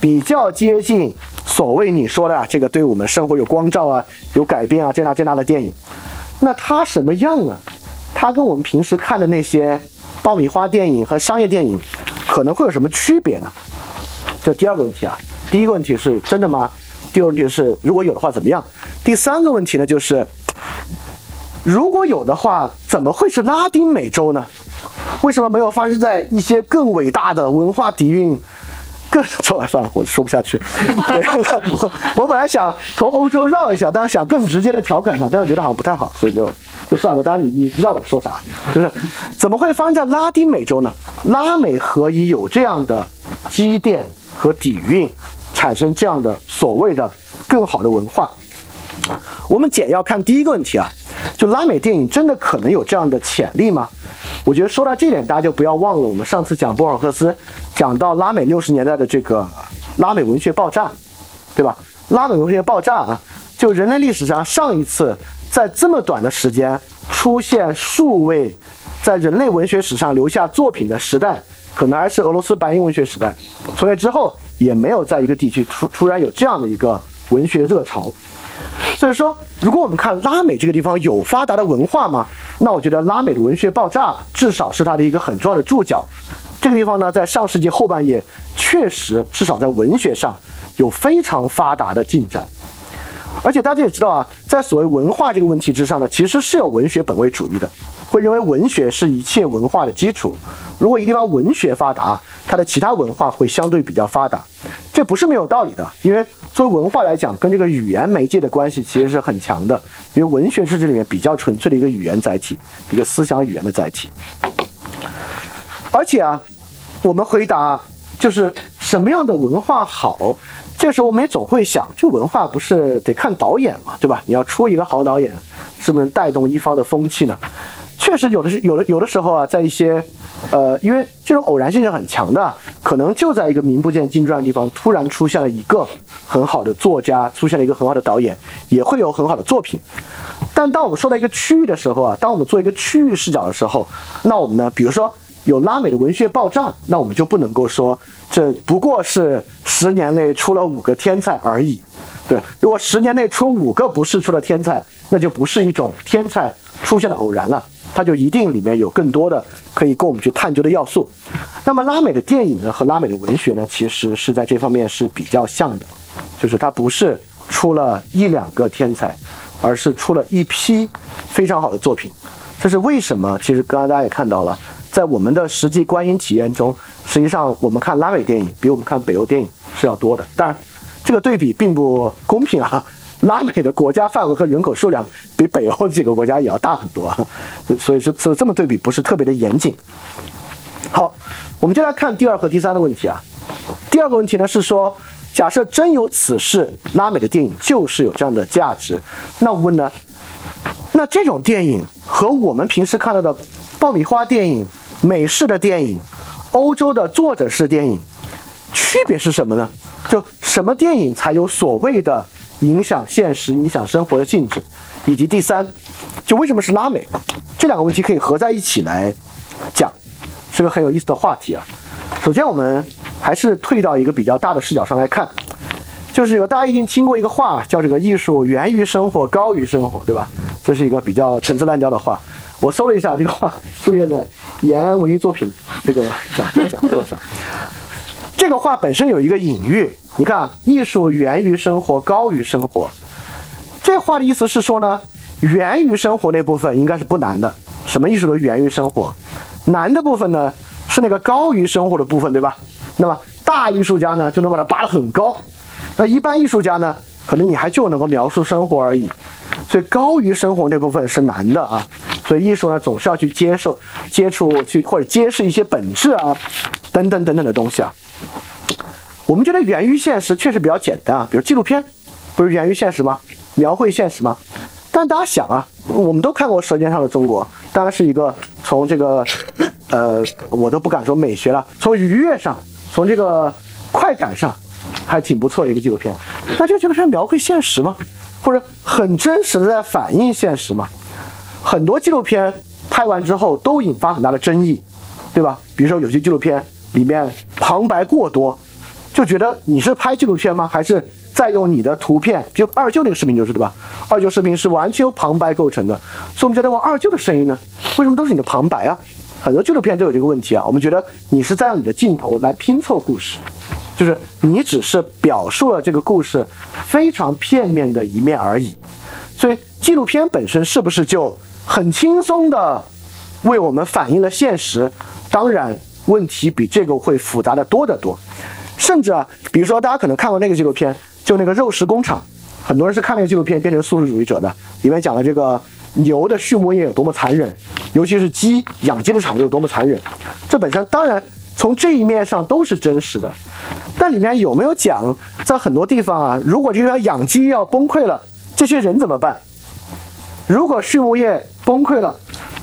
比较接近。所谓你说的啊，这个对我们生活有光照啊，有改变啊，这那这那的电影，那它什么样啊？它跟我们平时看的那些爆米花电影和商业电影可能会有什么区别呢？这第二个问题啊。第一个问题是真的吗？第二个问题是如果有的话怎么样？第三个问题呢，就是如果有的话，怎么会是拉丁美洲呢？为什么没有发生在一些更伟大的文化底蕴？更算了算了，我说不下去。我本来想从欧洲绕一下，但是想更直接的调侃他，但是觉得好像不太好，所以就就算了。当然你你知道我说啥，就是怎么会发生在拉丁美洲呢？拉美何以有这样的积淀和底蕴，产生这样的所谓的更好的文化？我们简要看第一个问题啊，就拉美电影真的可能有这样的潜力吗？我觉得说到这点，大家就不要忘了我们上次讲博尔赫斯，讲到拉美六十年代的这个拉美文学爆炸，对吧？拉美文学爆炸啊，就人类历史上上一次在这么短的时间出现数位在人类文学史上留下作品的时代，可能还是俄罗斯白银文学时代。从那之后，也没有在一个地区突突然有这样的一个文学热潮。所以说，如果我们看拉美这个地方有发达的文化吗？那我觉得拉美的文学爆炸至少是它的一个很重要的注脚。这个地方呢，在上世纪后半叶确实至少在文学上有非常发达的进展。而且大家也知道啊，在所谓文化这个问题之上呢，其实是有文学本位主义的，会认为文学是一切文化的基础。如果一个地方文学发达，它的其他文化会相对比较发达，这不是没有道理的。因为作为文化来讲，跟这个语言媒介的关系其实是很强的。因为文学是这里面比较纯粹的一个语言载体，一个思想语言的载体。而且啊，我们回答就是什么样的文化好，这时候我们也总会想，这文化不是得看导演嘛，对吧？你要出一个好导演，是不是带动一方的风气呢？确实有的是有的有的时候啊，在一些，呃，因为这种偶然性是很强的，可能就在一个名不见经传的地方，突然出现了一个很好的作家，出现了一个很好的导演，也会有很好的作品。但当我们说到一个区域的时候啊，当我们做一个区域视角的时候，那我们呢，比如说有拉美的文学爆炸，那我们就不能够说这不过是十年内出了五个天才而已。对，如果十年内出五个不是出了天才，那就不是一种天才出现的偶然了。它就一定里面有更多的可以供我们去探究的要素。那么拉美的电影呢和拉美的文学呢，其实是在这方面是比较像的，就是它不是出了一两个天才，而是出了一批非常好的作品。这是为什么？其实刚刚大家也看到了，在我们的实际观影体验中，实际上我们看拉美电影比我们看北欧电影是要多的。当然，这个对比并不公平啊。拉美的国家范围和人口数量比北欧几个国家也要大很多，所以是所以这么对比不是特别的严谨。好，我们就来看第二和第三的问题啊。第二个问题呢是说，假设真有此事，拉美的电影就是有这样的价值，那我问呢？那这种电影和我们平时看到的爆米花电影、美式的电影、欧洲的作者式电影，区别是什么呢？就什么电影才有所谓的影响现实、影响生活的性质？以及第三，就为什么是拉美？这两个问题可以合在一起来讲，是个很有意思的话题啊。首先，我们还是退到一个比较大的视角上来看，就是有大家已经听过一个话，叫这个艺术源于生活，高于生活，对吧？这是一个比较陈词滥调的话。我搜了一下这个话，出现在延安文艺作品这个讲讲座上。这个话本身有一个隐喻，你看，艺术源于生活，高于生活。这话的意思是说呢，源于生活那部分应该是不难的，什么艺术都源于生活。难的部分呢，是那个高于生活的部分，对吧？那么大艺术家呢，就能把它拔得很高。那一般艺术家呢，可能你还就能够描述生活而已。所以高于生活那部分是难的啊。所以艺术呢，总是要去接受、接触、去或者揭示一些本质啊，等等等等的东西啊。我们觉得源于现实确实比较简单啊，比如纪录片，不是源于现实吗？描绘现实吗？但大家想啊，我们都看过《舌尖上的中国》，当然是一个从这个，呃，我都不敢说美学了，从愉悦上，从这个快感上，还挺不错的一个纪录片。那这个纪录片描绘现实吗？或者很真实的在反映现实吗？很多纪录片拍完之后都引发很大的争议，对吧？比如说有些纪录片里面旁白过多，就觉得你是拍纪录片吗？还是在用你的图片？就二舅那个视频就是对吧？二舅视频是完全由旁白构成的，所以我们觉得哇，二舅的声音呢，为什么都是你的旁白啊？很多纪录片都有这个问题啊。我们觉得你是在用你的镜头来拼凑故事，就是你只是表述了这个故事非常片面的一面而已。所以纪录片本身是不是就很轻松的为我们反映了现实？当然，问题比这个会复杂的多得多。甚至啊，比如说大家可能看过那个纪录片，就那个肉食工厂，很多人是看那个纪录片变成素食主义者的，里面讲了这个牛的畜牧业有多么残忍，尤其是鸡养鸡的场子有多么残忍。这本身当然从这一面上都是真实的，但里面有没有讲，在很多地方啊，如果这个养鸡要崩溃了，这些人怎么办？如果畜牧业崩溃了，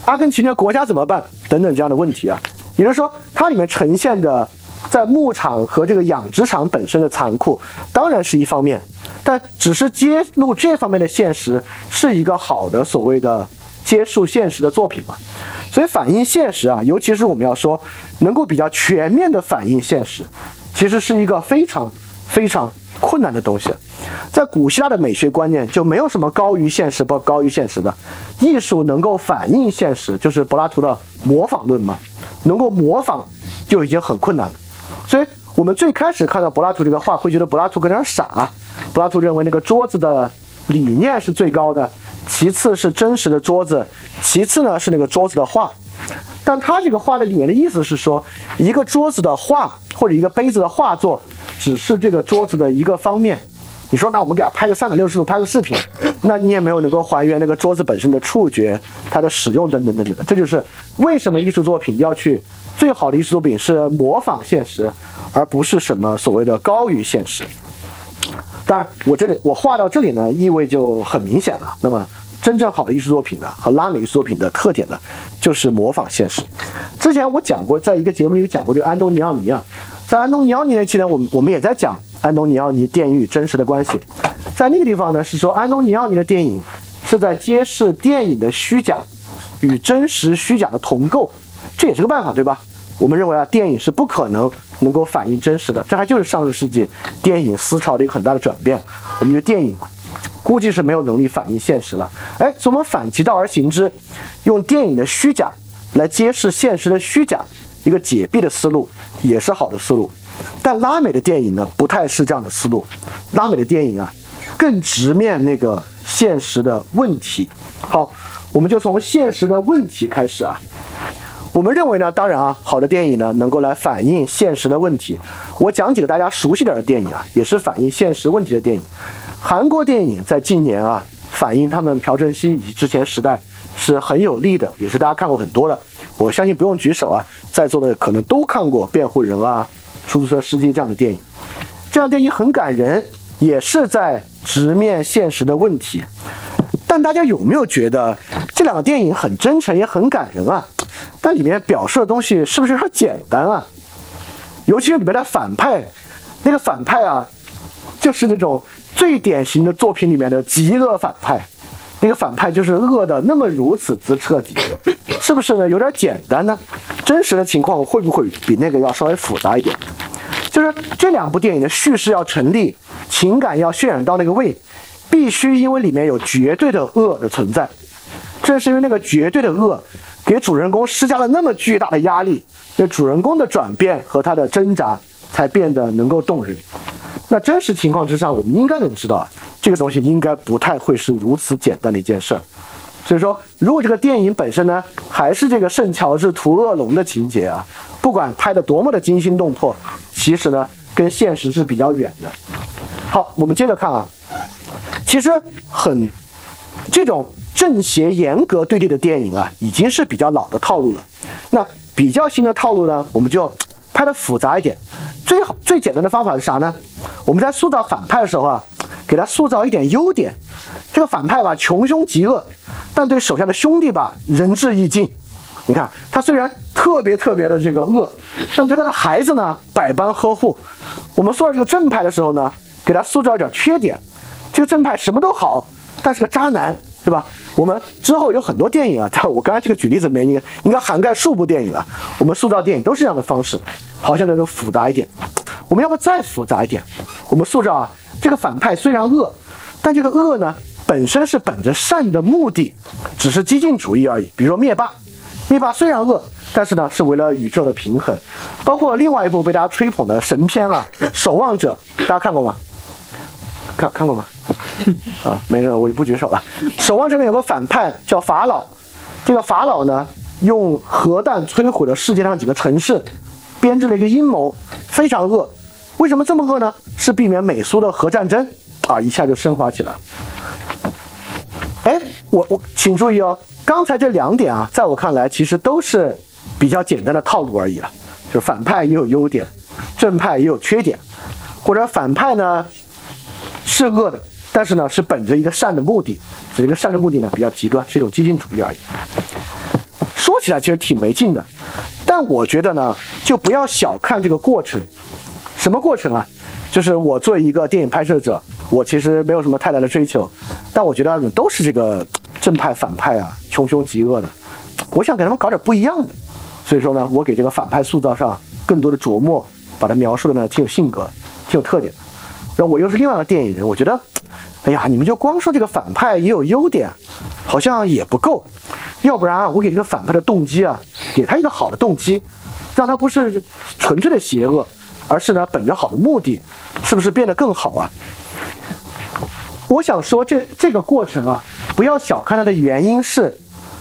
阿根廷的国家怎么办？等等这样的问题啊，也就是说，它里面呈现的在牧场和这个养殖场本身的残酷，当然是一方面，但只是揭露这方面的现实，是一个好的所谓的接受现实的作品嘛？所以反映现实啊，尤其是我们要说能够比较全面的反映现实，其实是一个非常非常困难的东西。在古希腊的美学观念就没有什么高于现实不高于现实的，艺术能够反映现实，就是柏拉图的模仿论嘛，能够模仿就已经很困难了。所以我们最开始看到柏拉图这个画，会觉得柏拉图有点傻。柏拉图认为那个桌子的理念是最高的，其次是真实的桌子，其次呢是那个桌子的画。但他这个画的里面的意思是说，一个桌子的画或者一个杯子的画作，只是这个桌子的一个方面。你说，那我们给他拍个三百六十度，拍个视频，那你也没有能够还原那个桌子本身的触觉、它的使用等等等等。这就是为什么艺术作品要去最好的艺术作品是模仿现实，而不是什么所谓的高于现实。当然，我这里我画到这里呢，意味就很明显了。那么，真正好的艺术作品呢，和拉美艺术作品的特点呢，就是模仿现实。之前我讲过，在一个节目里讲过这个安东尼奥尼啊，在安东尼奥尼那期呢，我们我们也在讲安东尼奥尼电影与真实的关系。在那个地方呢，是说安东尼奥尼的电影是在揭示电影的虚假与真实虚假的同构，这也是个办法，对吧？我们认为啊，电影是不可能能够反映真实的，这还就是上个世纪电影思潮的一个很大的转变。我们觉得电影估计是没有能力反映现实了。哎，所以我们反其道而行之，用电影的虚假来揭示现实的虚假，一个解闭的思路也是好的思路。但拉美的电影呢，不太是这样的思路。拉美的电影啊，更直面那个现实的问题。好，我们就从现实的问题开始啊。我们认为呢，当然啊，好的电影呢，能够来反映现实的问题。我讲几个大家熟悉点的电影啊，也是反映现实问题的电影。韩国电影在近年啊，反映他们朴正熙以及之前时代是很有利的，也是大家看过很多的。我相信不用举手啊，在座的可能都看过《辩护人》啊、《出租车司机》这样的电影。这样电影很感人，也是在直面现实的问题。但大家有没有觉得这两个电影很真诚，也很感人啊？但里面表述的东西是不是有点简单啊？尤其是里面的反派，那个反派啊，就是那种最典型的作品里面的极恶反派。那个反派就是恶的那么如此之彻底，是不是呢？有点简单呢？真实的情况会不会比那个要稍微复杂一点？就是这两部电影的叙事要成立，情感要渲染到那个位，必须因为里面有绝对的恶的存在。正是因为那个绝对的恶，给主人公施加了那么巨大的压力，那主人公的转变和他的挣扎才变得能够动人。那真实情况之上，我们应该能知道，这个东西应该不太会是如此简单的一件事儿。所以说，如果这个电影本身呢，还是这个圣乔治屠恶龙的情节啊，不管拍的多么的惊心动魄，其实呢，跟现实是比较远的。好，我们接着看啊，其实很这种正邪严格对立的电影啊，已经是比较老的套路了。那比较新的套路呢，我们就拍的复杂一点。最好最简单的方法是啥呢？我们在塑造反派的时候啊，给他塑造一点优点。这个反派吧，穷凶极恶，但对手下的兄弟吧，仁至义尽。你看，他虽然特别特别的这个恶，但对他的孩子呢，百般呵护。我们塑造这个正派的时候呢，给他塑造一点缺点。这个正派什么都好，但是个渣男，对吧？我们之后有很多电影啊，在我刚才这个举例子里面应该应该涵盖数部电影了。我们塑造电影都是这样的方式，好像那种复杂一点。我们要不再复杂一点？我们塑造啊，这个反派虽然恶，但这个恶呢，本身是本着善的目的，只是激进主义而已。比如说灭霸，灭霸虽然恶，但是呢，是为了宇宙的平衡。包括另外一部被大家吹捧的神片啊，《守望者》，大家看过吗？看看过吗？啊，没人，我就不举手了。守望这边有个反派叫法老，这个法老呢，用核弹摧毁了世界上几个城市，编织了一个阴谋，非常恶。为什么这么恶呢？是避免美苏的核战争啊，一下就升华起来。哎，我我请注意哦，刚才这两点啊，在我看来其实都是比较简单的套路而已了，就是反派也有优点，正派也有缺点，或者反派呢？是恶的，但是呢，是本着一个善的目的，这个善的目的呢比较极端，是一种激进主义而已。说起来其实挺没劲的，但我觉得呢，就不要小看这个过程。什么过程啊？就是我作为一个电影拍摄者，我其实没有什么太大的追求，但我觉得都是这个正派反派啊，穷凶极恶的，我想给他们搞点不一样的。所以说呢，我给这个反派塑造上更多的琢磨，把它描述的呢挺有性格，挺有特点。然后我又是另外一个电影人，我觉得，哎呀，你们就光说这个反派也有优点，好像也不够。要不然啊，我给这个反派的动机啊，给他一个好的动机，让他不是纯粹的邪恶，而是呢本着好的目的，是不是变得更好啊？我想说这这个过程啊，不要小看它的原因是，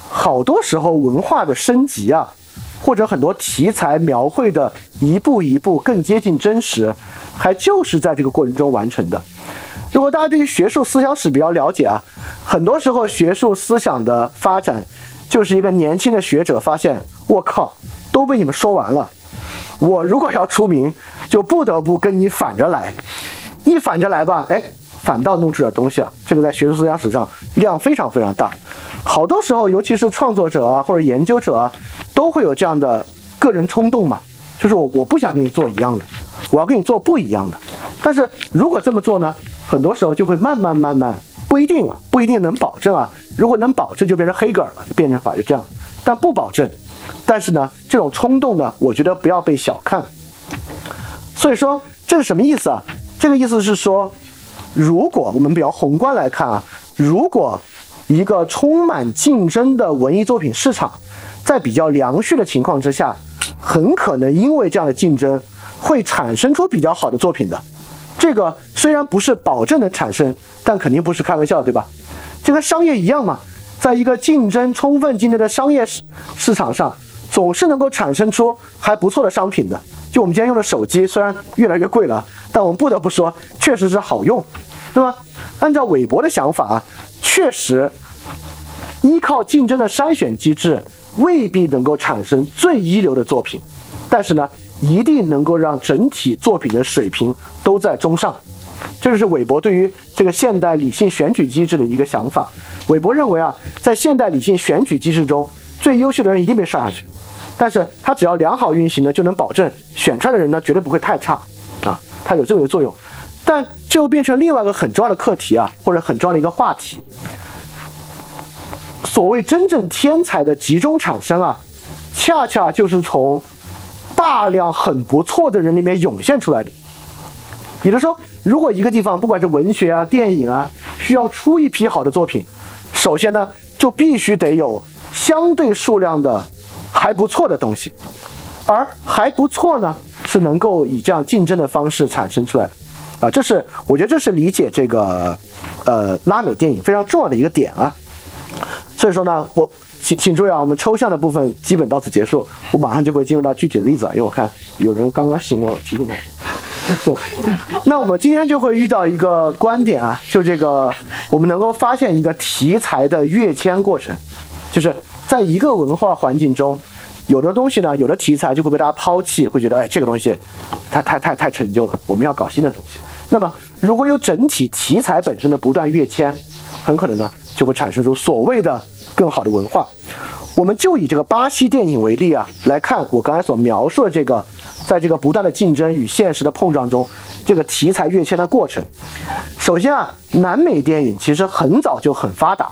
好多时候文化的升级啊，或者很多题材描绘的一步一步更接近真实。还就是在这个过程中完成的。如果大家对于学术思想史比较了解啊，很多时候学术思想的发展，就是一个年轻的学者发现，我靠，都被你们说完了。我如果要出名，就不得不跟你反着来。一反着来吧，哎，反倒弄出点东西啊。这个在学术思想史上量非常非常大。好多时候，尤其是创作者啊或者研究者啊，都会有这样的个人冲动嘛，就是我我不想跟你做一样的。我要跟你做不一样的，但是如果这么做呢，很多时候就会慢慢慢慢不一定啊，不一定能保证啊。如果能保证，就变成黑格尔了，变成法就这样。但不保证。但是呢，这种冲动呢，我觉得不要被小看。所以说这是什么意思啊？这个意思是说，如果我们比较宏观来看啊，如果一个充满竞争的文艺作品市场，在比较良序的情况之下，很可能因为这样的竞争。会产生出比较好的作品的，这个虽然不是保证能产生，但肯定不是开玩笑，对吧？这跟商业一样嘛，在一个竞争充分竞争的商业市市场上，总是能够产生出还不错的商品的。就我们今天用的手机，虽然越来越贵了，但我们不得不说，确实是好用。那么按照韦伯的想法啊，确实依靠竞争的筛选机制未必能够产生最一流的作品，但是呢，一定能够让整体作品的水平都在中上。这就是韦伯对于这个现代理性选举机制的一个想法。韦伯认为啊，在现代理性选举机制中，最优秀的人一定被刷下去，但是他只要良好运行呢，就能保证选出来的人呢绝对不会太差啊，它有这么一个作用。但这又变成另外一个很重要的课题啊，或者很重要的一个话题。所谓真正天才的集中产生啊，恰恰就是从大量很不错的人里面涌现出来的。也就是说，如果一个地方不管是文学啊、电影啊，需要出一批好的作品，首先呢，就必须得有相对数量的还不错的东西，而还不错呢，是能够以这样竞争的方式产生出来的。啊，这是我觉得这是理解这个呃拉美电影非常重要的一个点啊。所以说呢，我请请注意啊，我们抽象的部分基本到此结束，我马上就会进入到具体的例子啊，因为我看有人刚刚醒我提醒我。那我们今天就会遇到一个观点啊，就这个我们能够发现一个题材的跃迁过程，就是在一个文化环境中，有的东西呢，有的题材就会被大家抛弃，会觉得哎这个东西太太太太陈旧了，我们要搞新的东西。那么如果有整体题材本身的不断跃迁，很可能呢就会产生出所谓的更好的文化。我们就以这个巴西电影为例啊，来看我刚才所描述的这个，在这个不断的竞争与现实的碰撞中，这个题材跃迁的过程。首先啊，南美电影其实很早就很发达，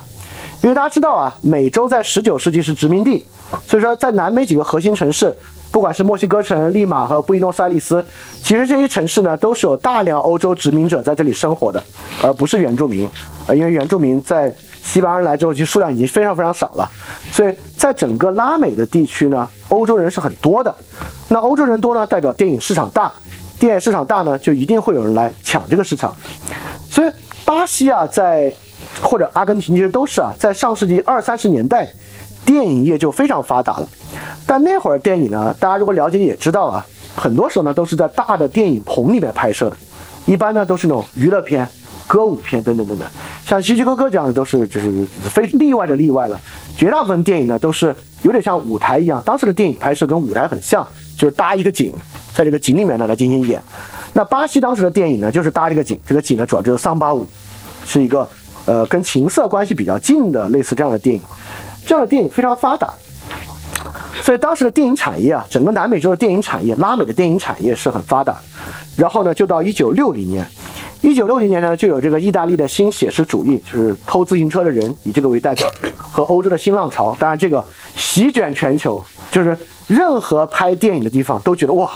因为大家知道啊，美洲在十九世纪是殖民地，所以说在南美几个核心城市，不管是墨西哥城、利马和布宜诺斯艾利斯，其实这些城市呢都是有大量欧洲殖民者在这里生活的，而不是原住民。呃，因为原住民在西班牙人来之后，其实数量已经非常非常少了，所以在整个拉美的地区呢，欧洲人是很多的。那欧洲人多呢，代表电影市场大，电影市场大呢，就一定会有人来抢这个市场。所以巴西啊，在或者阿根廷其实都是啊，在上世纪二三十年代，电影业就非常发达了。但那会儿电影呢，大家如果了解也知道啊，很多时候呢都是在大的电影棚里面拍摄的，一般呢都是那种娱乐片。歌舞片等等等等，像希区柯克这样的都是就是非例外的例外了。绝大部分电影呢都是有点像舞台一样，当时的电影拍摄跟舞台很像，就是搭一个景，在这个景里面呢来进行演。那巴西当时的电影呢就是搭这个景，这个景呢主要就是桑巴舞，是一个呃跟情色关系比较近的类似这样的电影，这样的电影非常发达。所以当时的电影产业啊，整个南美洲的电影产业，拉美的电影产业是很发达。然后呢，就到一九六零年。一九六零年呢，就有这个意大利的新写实主义，就是偷自行车的人，以这个为代表，和欧洲的新浪潮。当然，这个席卷全球，就是任何拍电影的地方都觉得哇，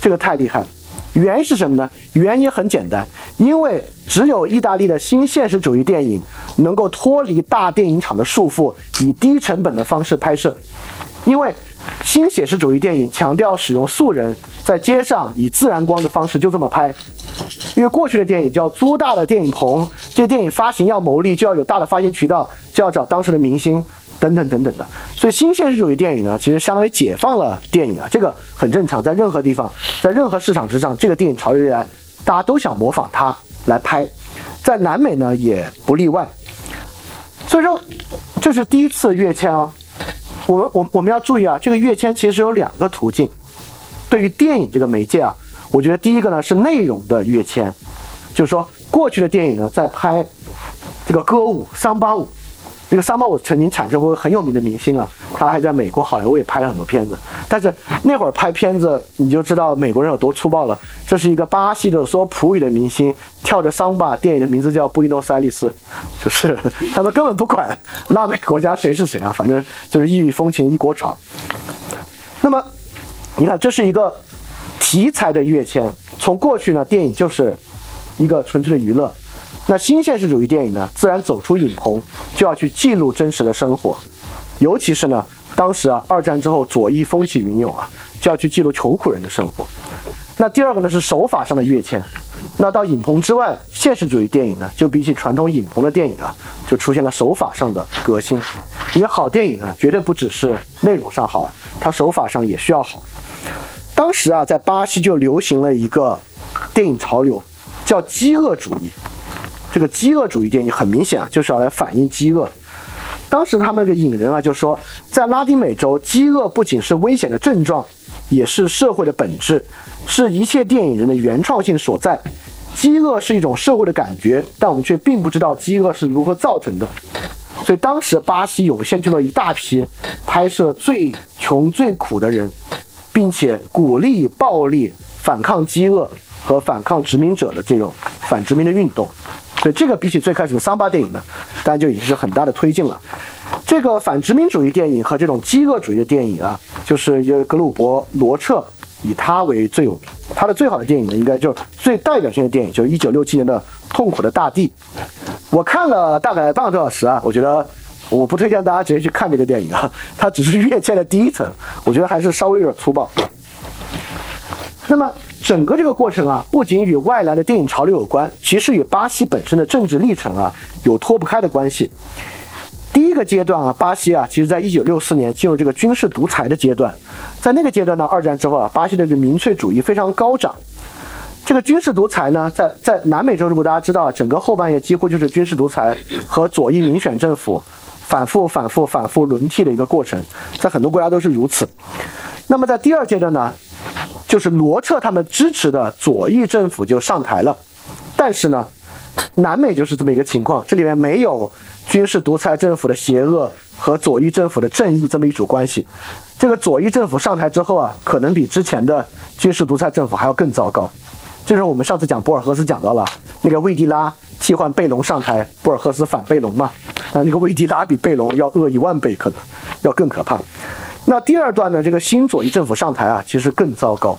这个太厉害了。原因是什么呢？原因很简单，因为只有意大利的新现实主义电影能够脱离大电影厂的束缚，以低成本的方式拍摄。因为新写实主义电影强调使用素人，在街上以自然光的方式就这么拍。因为过去的电影叫租大的电影棚，这电影发行要牟利，就要有大的发行渠道，就要找当时的明星，等等等等的。所以新现实主义电影呢，其实相当于解放了电影啊，这个很正常，在任何地方，在任何市场之上，这个电影潮流来，大家都想模仿它来拍，在南美呢也不例外。所以说，这是第一次跃迁啊。我们我我们要注意啊，这个跃迁其实有两个途径。对于电影这个媒介啊。我觉得第一个呢是内容的跃迁，就是说过去的电影呢在拍这个歌舞桑巴舞，这个桑巴舞曾经产生过很有名的明星啊，他还在美国好莱坞也拍了很多片子。但是那会儿拍片子你就知道美国人有多粗暴了，这是一个巴西的说普语的明星跳着桑巴，电影的名字叫布宜诺斯艾利斯，就是 他们根本不管拉美国家谁是谁啊，反正就是异域风情一锅炒。那么你看这是一个。题材的跃迁，从过去呢，电影就是一个纯粹的娱乐，那新现实主义电影呢，自然走出影棚，就要去记录真实的生活，尤其是呢，当时啊，二战之后左翼风起云涌啊，就要去记录穷苦人的生活。那第二个呢是手法上的跃迁，那到影棚之外，现实主义电影呢，就比起传统影棚的电影啊，就出现了手法上的革新。因为好电影呢，绝对不只是内容上好，它手法上也需要好。当时啊，在巴西就流行了一个电影潮流，叫饥饿主义。这个饥饿主义电影很明显啊，就是要来反映饥饿。当时他们这个引人啊，就说在拉丁美洲，饥饿不仅是危险的症状，也是社会的本质，是一切电影人的原创性所在。饥饿是一种社会的感觉，但我们却并不知道饥饿是如何造成的。所以当时巴西涌现出了一大批拍摄最穷最苦的人，并且鼓励暴力、反抗饥饿和反抗殖民者的这种反殖民的运动。所以这个比起最开始的桑巴电影呢，当然就已经是很大的推进了。这个反殖民主义电影和这种饥饿主义的电影啊，就是由格鲁伯罗彻以他为最有名。他的最好的电影呢，应该就是最代表性的电影，就是一九六七年的《痛苦的大地》。我看了大概半个多小时啊，我觉得我不推荐大家直接去看这个电影啊，它只是跃迁的第一层，我觉得还是稍微有点粗暴。那么整个这个过程啊，不仅与外来的电影潮流有关，其实与巴西本身的政治历程啊有脱不开的关系。第一个阶段啊，巴西啊，其实在一九六四年进入这个军事独裁的阶段，在那个阶段呢，二战之后啊，巴西的这个民粹主义非常高涨。这个军事独裁呢，在在南美洲，如果大家知道，整个后半夜几乎就是军事独裁和左翼民选政府反复、反复、反复轮替的一个过程，在很多国家都是如此。那么在第二阶段呢，就是罗彻他们支持的左翼政府就上台了，但是呢，南美就是这么一个情况，这里面没有军事独裁政府的邪恶和左翼政府的正义这么一组关系。这个左翼政府上台之后啊，可能比之前的军事独裁政府还要更糟糕。就是我们上次讲博尔赫斯讲到了那个魏迪拉替换贝隆上台，博尔赫斯反贝隆嘛，啊，那个魏迪拉比贝隆要恶一万倍，可能要更可怕。那第二段呢，这个新左翼政府上台啊，其实更糟糕。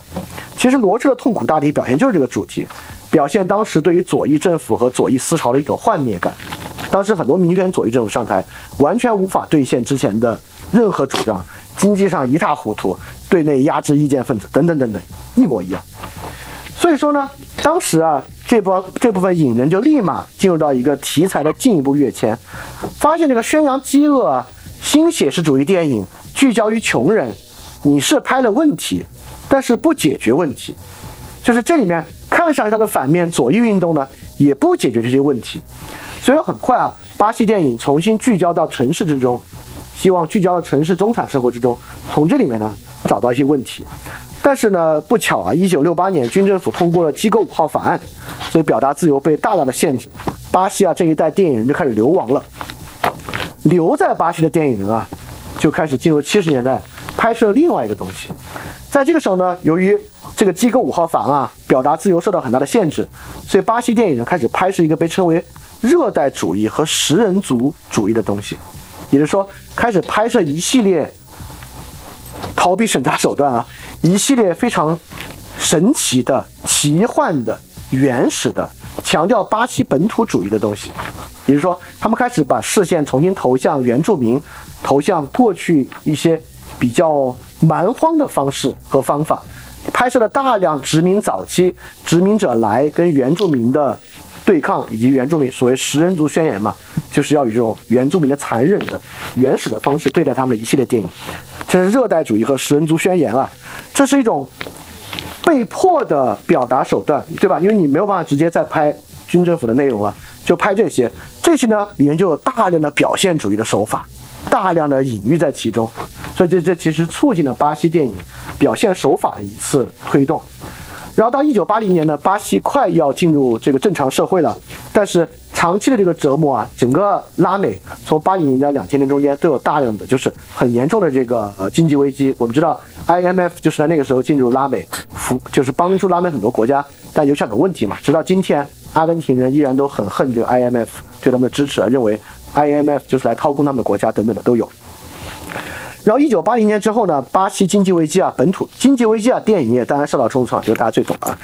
其实罗志的痛苦大体表现就是这个主题，表现当时对于左翼政府和左翼思潮的一种幻灭感。当时很多民选左翼政府上台，完全无法兑现之前的任何主张，经济上一塌糊涂，对内压制意见分子等等等等，一模一样。所以说呢，当时啊，这波这部分影人就立马进入到一个题材的进一步跃迁，发现这个宣扬饥饿啊、新写实主义电影聚焦于穷人，你是拍了问题，但是不解决问题，就是这里面看上去它的反面左翼运动呢，也不解决这些问题，所以很快啊，巴西电影重新聚焦到城市之中，希望聚焦到城市中产生活之中，从这里面呢找到一些问题。但是呢，不巧啊，一九六八年军政府通过了机构五号法案，所以表达自由被大大的限制。巴西啊这一代电影人就开始流亡了。留在巴西的电影人啊，就开始进入七十年代拍摄另外一个东西。在这个时候呢，由于这个机构五号法案啊，表达自由受到很大的限制，所以巴西电影人开始拍摄一个被称为热带主义和食人族主义的东西，也就是说，开始拍摄一系列逃避审查手段啊。一系列非常神奇的、奇幻的、原始的，强调巴西本土主义的东西。也就是说，他们开始把视线重新投向原住民，投向过去一些比较蛮荒的方式和方法，拍摄了大量殖民早期殖民者来跟原住民的对抗，以及原住民所谓食人族宣言嘛，就是要以这种原住民的残忍的、原始的方式对待他们的一系列电影。这是热带主义和食人族宣言啊，这是一种被迫的表达手段，对吧？因为你没有办法直接再拍军政府的内容了，就拍这些。这些呢，里面就有大量的表现主义的手法，大量的隐喻在其中，所以这这其实促进了巴西电影表现手法的一次推动。然后到一九八零年呢，巴西快要进入这个正常社会了，但是长期的这个折磨啊，整个拉美从八零年到两千年中间都有大量的就是很严重的这个呃经济危机。我们知道 IMF 就是在那个时候进入拉美，扶就是帮助拉美很多国家，但有两个问题嘛，直到今天。阿根廷人依然都很恨这个 IMF 对他们的支持啊，认为 IMF 就是来掏空他们国家等等的都有。然后一九八零年之后呢，巴西经济危机啊，本土经济危机啊，电影业当然受到重创，这个大家最懂啊。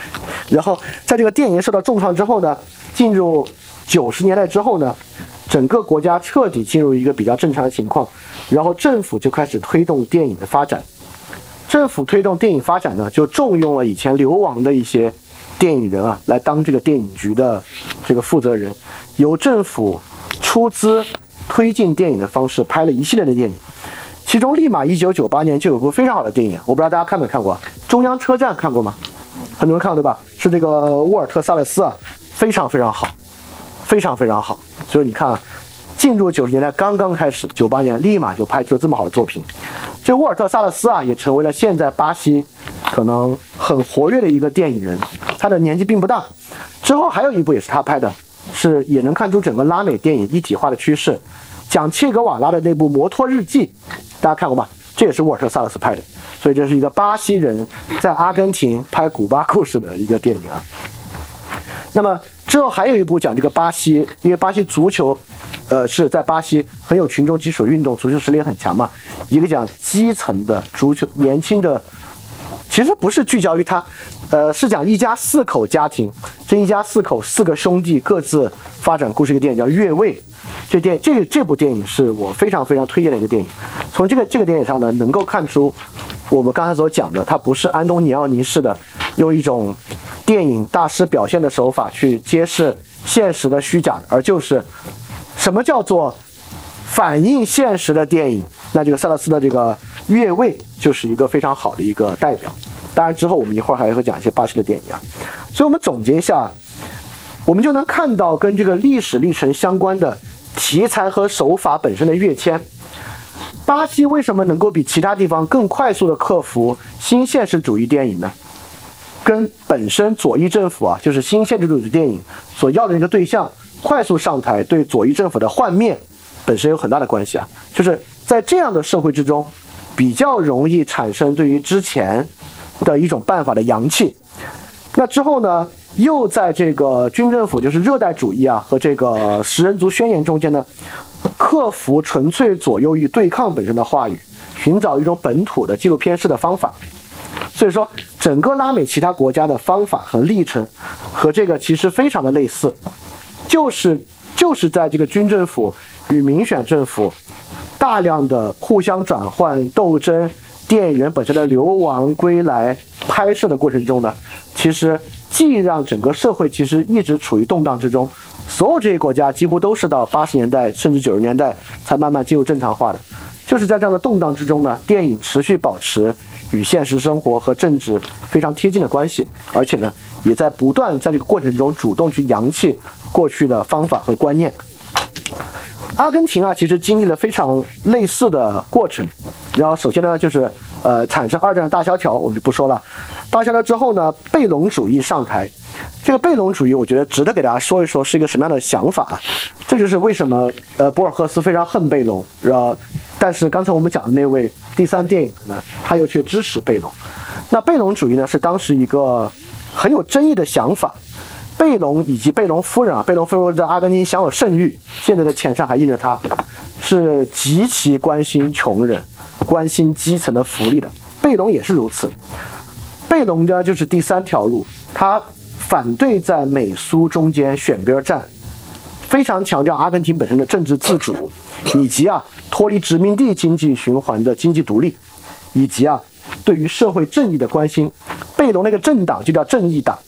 然后在这个电影受到重创之后呢，进入九十年代之后呢，整个国家彻底进入一个比较正常的情况，然后政府就开始推动电影的发展。政府推动电影发展呢，就重用了以前流亡的一些。电影人啊，来当这个电影局的这个负责人，由政府出资推进电影的方式拍了一系列的电影，其中立马一九九八年就有部非常好的电影，我不知道大家看没看过，《中央车站》看过吗？很多人看过对吧？是这个沃尔特·萨勒斯啊，非常非常好，非常非常好。所以你看啊，进入九十年代刚刚开始，九八年立马就拍出了这么好的作品。这沃尔特·萨勒斯啊，也成为了现在巴西可能很活跃的一个电影人。他的年纪并不大。之后还有一部也是他拍的，是也能看出整个拉美电影一体化的趋势，讲切格瓦拉的那部《摩托日记》，大家看过吧？这也是沃尔特·萨勒斯拍的。所以这是一个巴西人在阿根廷拍古巴故事的一个电影啊。那么之后还有一部讲这个巴西，因为巴西足球，呃，是在巴西很有群众基础运动，足球实力很强嘛。一个讲基层的足球，年轻的，其实不是聚焦于他，呃，是讲一家四口家庭，这一家四口四个兄弟各自发展故事一个电影叫《越位》。这电这这部电影是我非常非常推荐的一个电影。从这个这个电影上呢，能够看出。我们刚才所讲的，它不是安东尼奥尼式的用一种电影大师表现的手法去揭示现实的虚假，而就是什么叫做反映现实的电影？那这个塞勒斯的这个《越位》就是一个非常好的一个代表。当然之后我们一会儿还会讲一些巴西的电影啊。所以我们总结一下，我们就能看到跟这个历史历程相关的题材和手法本身的跃迁。巴西为什么能够比其他地方更快速的克服新现实主义电影呢？跟本身左翼政府啊，就是新现实主义电影所要的那个对象快速上台，对左翼政府的幻灭本身有很大的关系啊。就是在这样的社会之中，比较容易产生对于之前的一种办法的洋气。那之后呢，又在这个军政府，就是热带主义啊，和这个食人族宣言中间呢。克服纯粹左右与对抗本身的话语，寻找一种本土的纪录片式的方法。所以说，整个拉美其他国家的方法和历程和这个其实非常的类似，就是就是在这个军政府与民选政府大量的互相转换斗争、电影人本身的流亡归来拍摄的过程中呢，其实既让整个社会其实一直处于动荡之中。所有这些国家几乎都是到八十年代甚至九十年代才慢慢进入正常化的，就是在这样的动荡之中呢，电影持续保持与现实生活和政治非常贴近的关系，而且呢，也在不断在这个过程中主动去扬弃过去的方法和观念。阿根廷啊，其实经历了非常类似的过程，然后首先呢，就是呃产生二战大萧条，我们就不说了。大萧条之后呢，贝隆主义上台。这个贝隆主义，我觉得值得给大家说一说，是一个什么样的想法啊。这就是为什么呃博尔赫斯非常恨贝隆，然后，但是刚才我们讲的那位第三电影呢，他又去支持贝隆。那贝隆主义呢，是当时一个很有争议的想法。贝隆以及贝隆夫人啊，贝隆夫人在阿根廷享有盛誉，现在的钱上还印着他，是极其关心穷人、关心基层的福利的。贝隆也是如此。贝隆呢，就是第三条路，他。反对在美苏中间选边站，非常强调阿根廷本身的政治自主，以及啊脱离殖民地经济循环的经济独立，以及啊对于社会正义的关心。贝隆那个政党就叫正义党，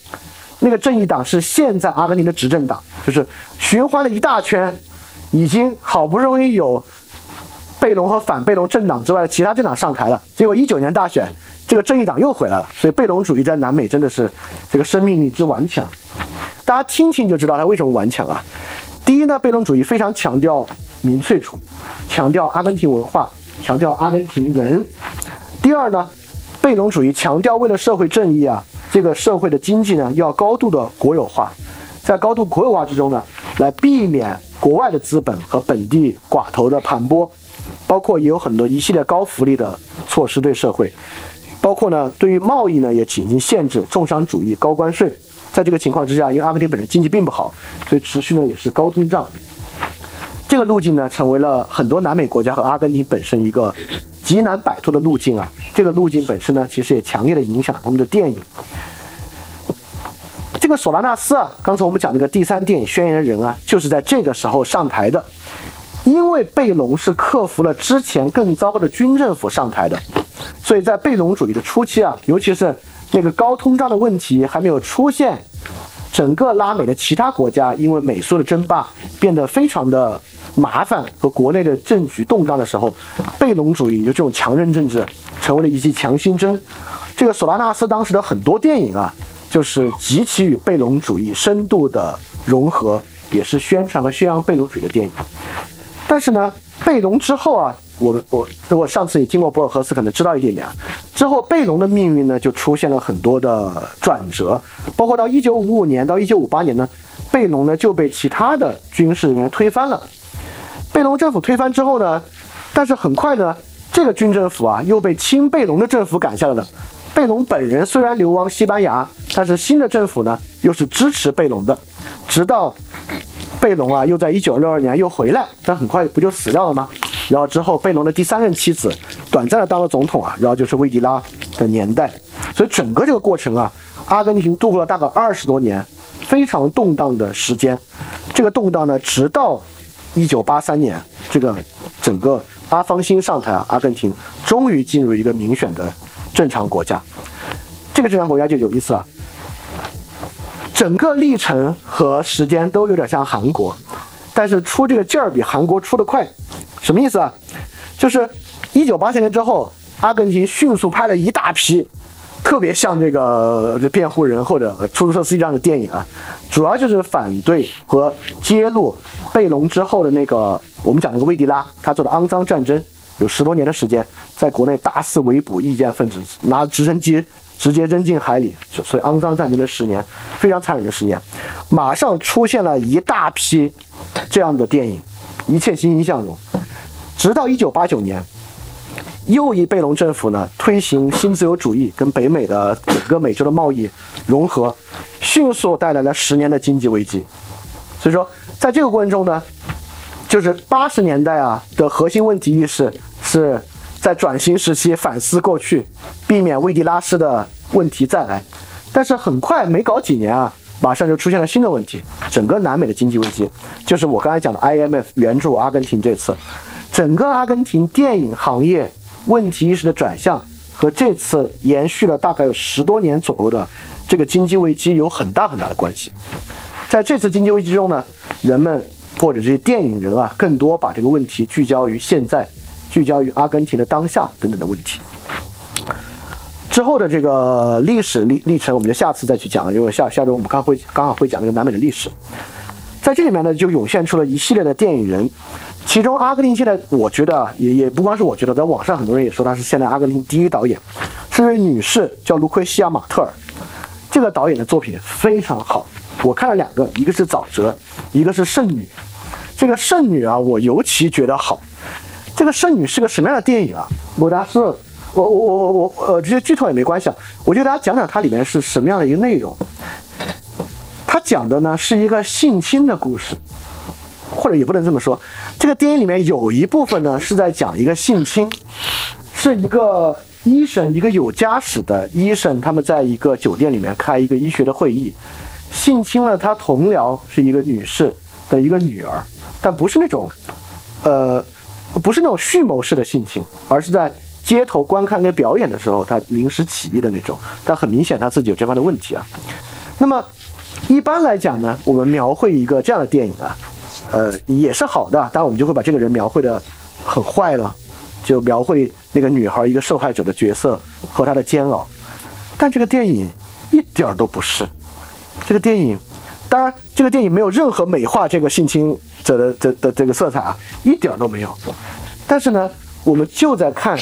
那个正义党是现在阿根廷的执政党，就是循环了一大圈，已经好不容易有贝隆和反贝隆政党之外的其他政党上台了，结果一九年大选。这个正义党又回来了，所以贝隆主义在南美真的是这个生命力之顽强，大家听听就知道它为什么顽强啊。第一呢，贝隆主义非常强调民粹主义，强调阿根廷文化，强调阿根廷人。第二呢，贝隆主义强调为了社会正义啊，这个社会的经济呢要高度的国有化，在高度国有化之中呢，来避免国外的资本和本地寡头的盘剥，包括也有很多一系列高福利的措施对社会。包括呢，对于贸易呢也进行限制，重商主义、高关税。在这个情况之下，因为阿根廷本身经济并不好，所以持续呢也是高通胀。这个路径呢，成为了很多南美国家和阿根廷本身一个极难摆脱的路径啊。这个路径本身呢，其实也强烈的影响他们的电影。这个索拉纳斯啊，刚才我们讲那个第三电影宣言人啊，就是在这个时候上台的。因为贝隆是克服了之前更糟糕的军政府上台的。所以在贝隆主义的初期啊，尤其是那个高通胀的问题还没有出现，整个拉美的其他国家因为美苏的争霸变得非常的麻烦和国内的政局动荡的时候，贝隆主义就这种强人政治成为了一剂强心针。这个索拉纳斯当时的很多电影啊，就是极其与贝隆主义深度的融合也是宣传和宣扬贝隆主义的电影。但是呢，贝隆之后啊，我我我上次你听过博尔赫斯，可能知道一点点啊。之后贝隆的命运呢，就出现了很多的转折，包括到一九五五年到一九五八年呢，贝隆呢就被其他的军事人员推翻了。贝隆政府推翻之后呢，但是很快呢，这个军政府啊又被亲贝隆的政府赶下来了。贝隆本人虽然流亡西班牙，但是新的政府呢又是支持贝隆的，直到贝隆啊又在一九六二年又回来，但很快不就死掉了吗？然后之后贝隆的第三任妻子短暂的当了总统啊，然后就是魏迪拉的年代，所以整个这个过程啊，阿根廷度过了大概二十多年非常动荡的时间，这个动荡呢，直到一九八三年，这个整个阿方兴上台，阿根廷终于进入一个民选的正常国家。这个正常国家就有意思了，整个历程和时间都有点像韩国，但是出这个劲儿比韩国出得快。什么意思啊？就是一九八三年之后，阿根廷迅速派了一大批特别像这个这辩护人或者出租车司机这样的电影啊，主要就是反对和揭露贝隆之后的那个我们讲那个魏迪拉他做的肮脏战争，有十多年的时间，在国内大肆围捕意见分子，拿直升机直接扔进海里，所以肮脏战争的十年，非常残忍的十年，马上出现了一大批这样的电影，一切欣欣向荣，直到一九八九年。又一贝隆政府呢推行新自由主义，跟北美的整个美洲的贸易融合，迅速带来了十年的经济危机。所以说，在这个过程中呢，就是八十年代啊的核心问题意识是在转型时期反思过去，避免危地拉式的问题再来。但是很快没搞几年啊，马上就出现了新的问题，整个南美的经济危机，就是我刚才讲的 IMF 援助阿根廷这次，整个阿根廷电影行业。问题意识的转向和这次延续了大概有十多年左右的这个经济危机有很大很大的关系。在这次经济危机中呢，人们或者这些电影人啊，更多把这个问题聚焦于现在，聚焦于阿根廷的当下等等的问题。之后的这个历史历历程，我们就下次再去讲，因为下下周我们刚会刚好会讲这个南美的历史。在这里面呢，就涌现出了一系列的电影人。其中，阿根廷现在我觉得也也不光是我觉得，在网上很多人也说他是现在阿根廷第一导演，是位女士，叫卢奎西亚·马特尔。这个导演的作品非常好，我看了两个，一个是《沼泽》，一个是《圣女》。这个《圣女》啊，我尤其觉得好。这个《圣女》是个什么样的电影啊？我大家说，我我我我我呃，这些剧透也没关系啊，我就给大家讲讲它里面是什么样的一个内容。它讲的呢是一个性侵的故事。或者也不能这么说，这个电影里面有一部分呢是在讲一个性侵，是一个医生，一个有家室的医生，他们在一个酒店里面开一个医学的会议，性侵了他同僚是一个女士的一个女儿，但不是那种，呃，不是那种蓄谋式的性侵，而是在街头观看跟表演的时候，他临时起意的那种，但很明显他自己有这方面的问题啊。那么一般来讲呢，我们描绘一个这样的电影啊。呃，也是好的，但我们就会把这个人描绘的很坏了，就描绘那个女孩一个受害者的角色和她的煎熬。但这个电影一点儿都不是，这个电影，当然这个电影没有任何美化这个性侵者的的的这个色彩啊，一点都没有。但是呢，我们就在看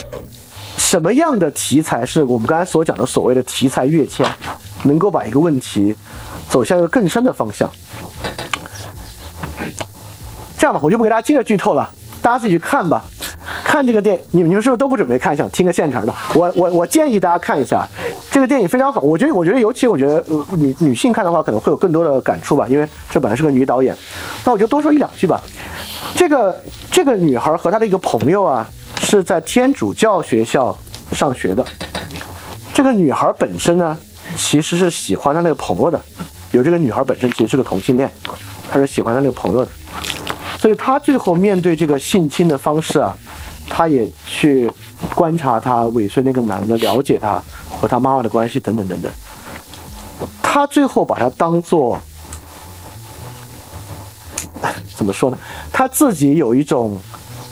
什么样的题材是我们刚才所讲的所谓的题材跃迁，能够把一个问题走向一个更深的方向。这样吧，我就不给大家接着剧透了，大家自己去看吧。看这个电影，你们你们是不是都不准备看，想听个现成的？我我我建议大家看一下这个电影，非常好。我觉得我觉得尤其我觉得女女性看的话，可能会有更多的感触吧，因为这本来是个女导演。那我就多说一两句吧。这个这个女孩和她的一个朋友啊，是在天主教学校上学的。这个女孩本身呢，其实是喜欢她那个朋友的。有这个女孩本身其实是个同性恋，她是喜欢她那个朋友的。所以他最后面对这个性侵的方式啊，他也去观察他尾随那个男的，了解他和他妈妈的关系等等等等。他最后把他当做 怎么说呢？他自己有一种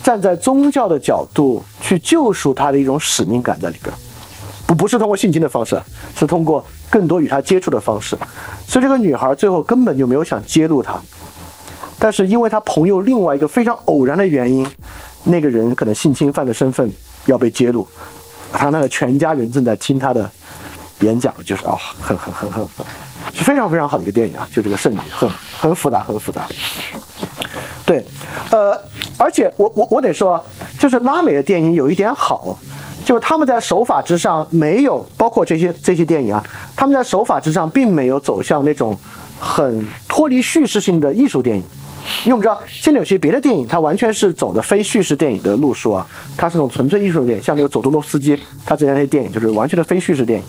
站在宗教的角度去救赎他的一种使命感在里边，不不是通过性侵的方式，是通过更多与他接触的方式。所以这个女孩最后根本就没有想揭露他。但是因为他朋友另外一个非常偶然的原因，那个人可能性侵犯的身份要被揭露，他那个全家人正在听他的演讲，就是啊、很很很很很，是非常非常好的一个电影啊，就这个圣女，很很复杂，很复杂。对，呃，而且我我我得说，就是拉美的电影有一点好，就是他们在手法之上没有，包括这些这些电影啊，他们在手法之上并没有走向那种很脱离叙事性的艺术电影。因为我们知道，现在有些别的电影，它完全是走的非叙事电影的路数啊，它是那种纯粹艺术电影，像那个佐多诺斯基，他之前那些电影就是完全的非叙事电影。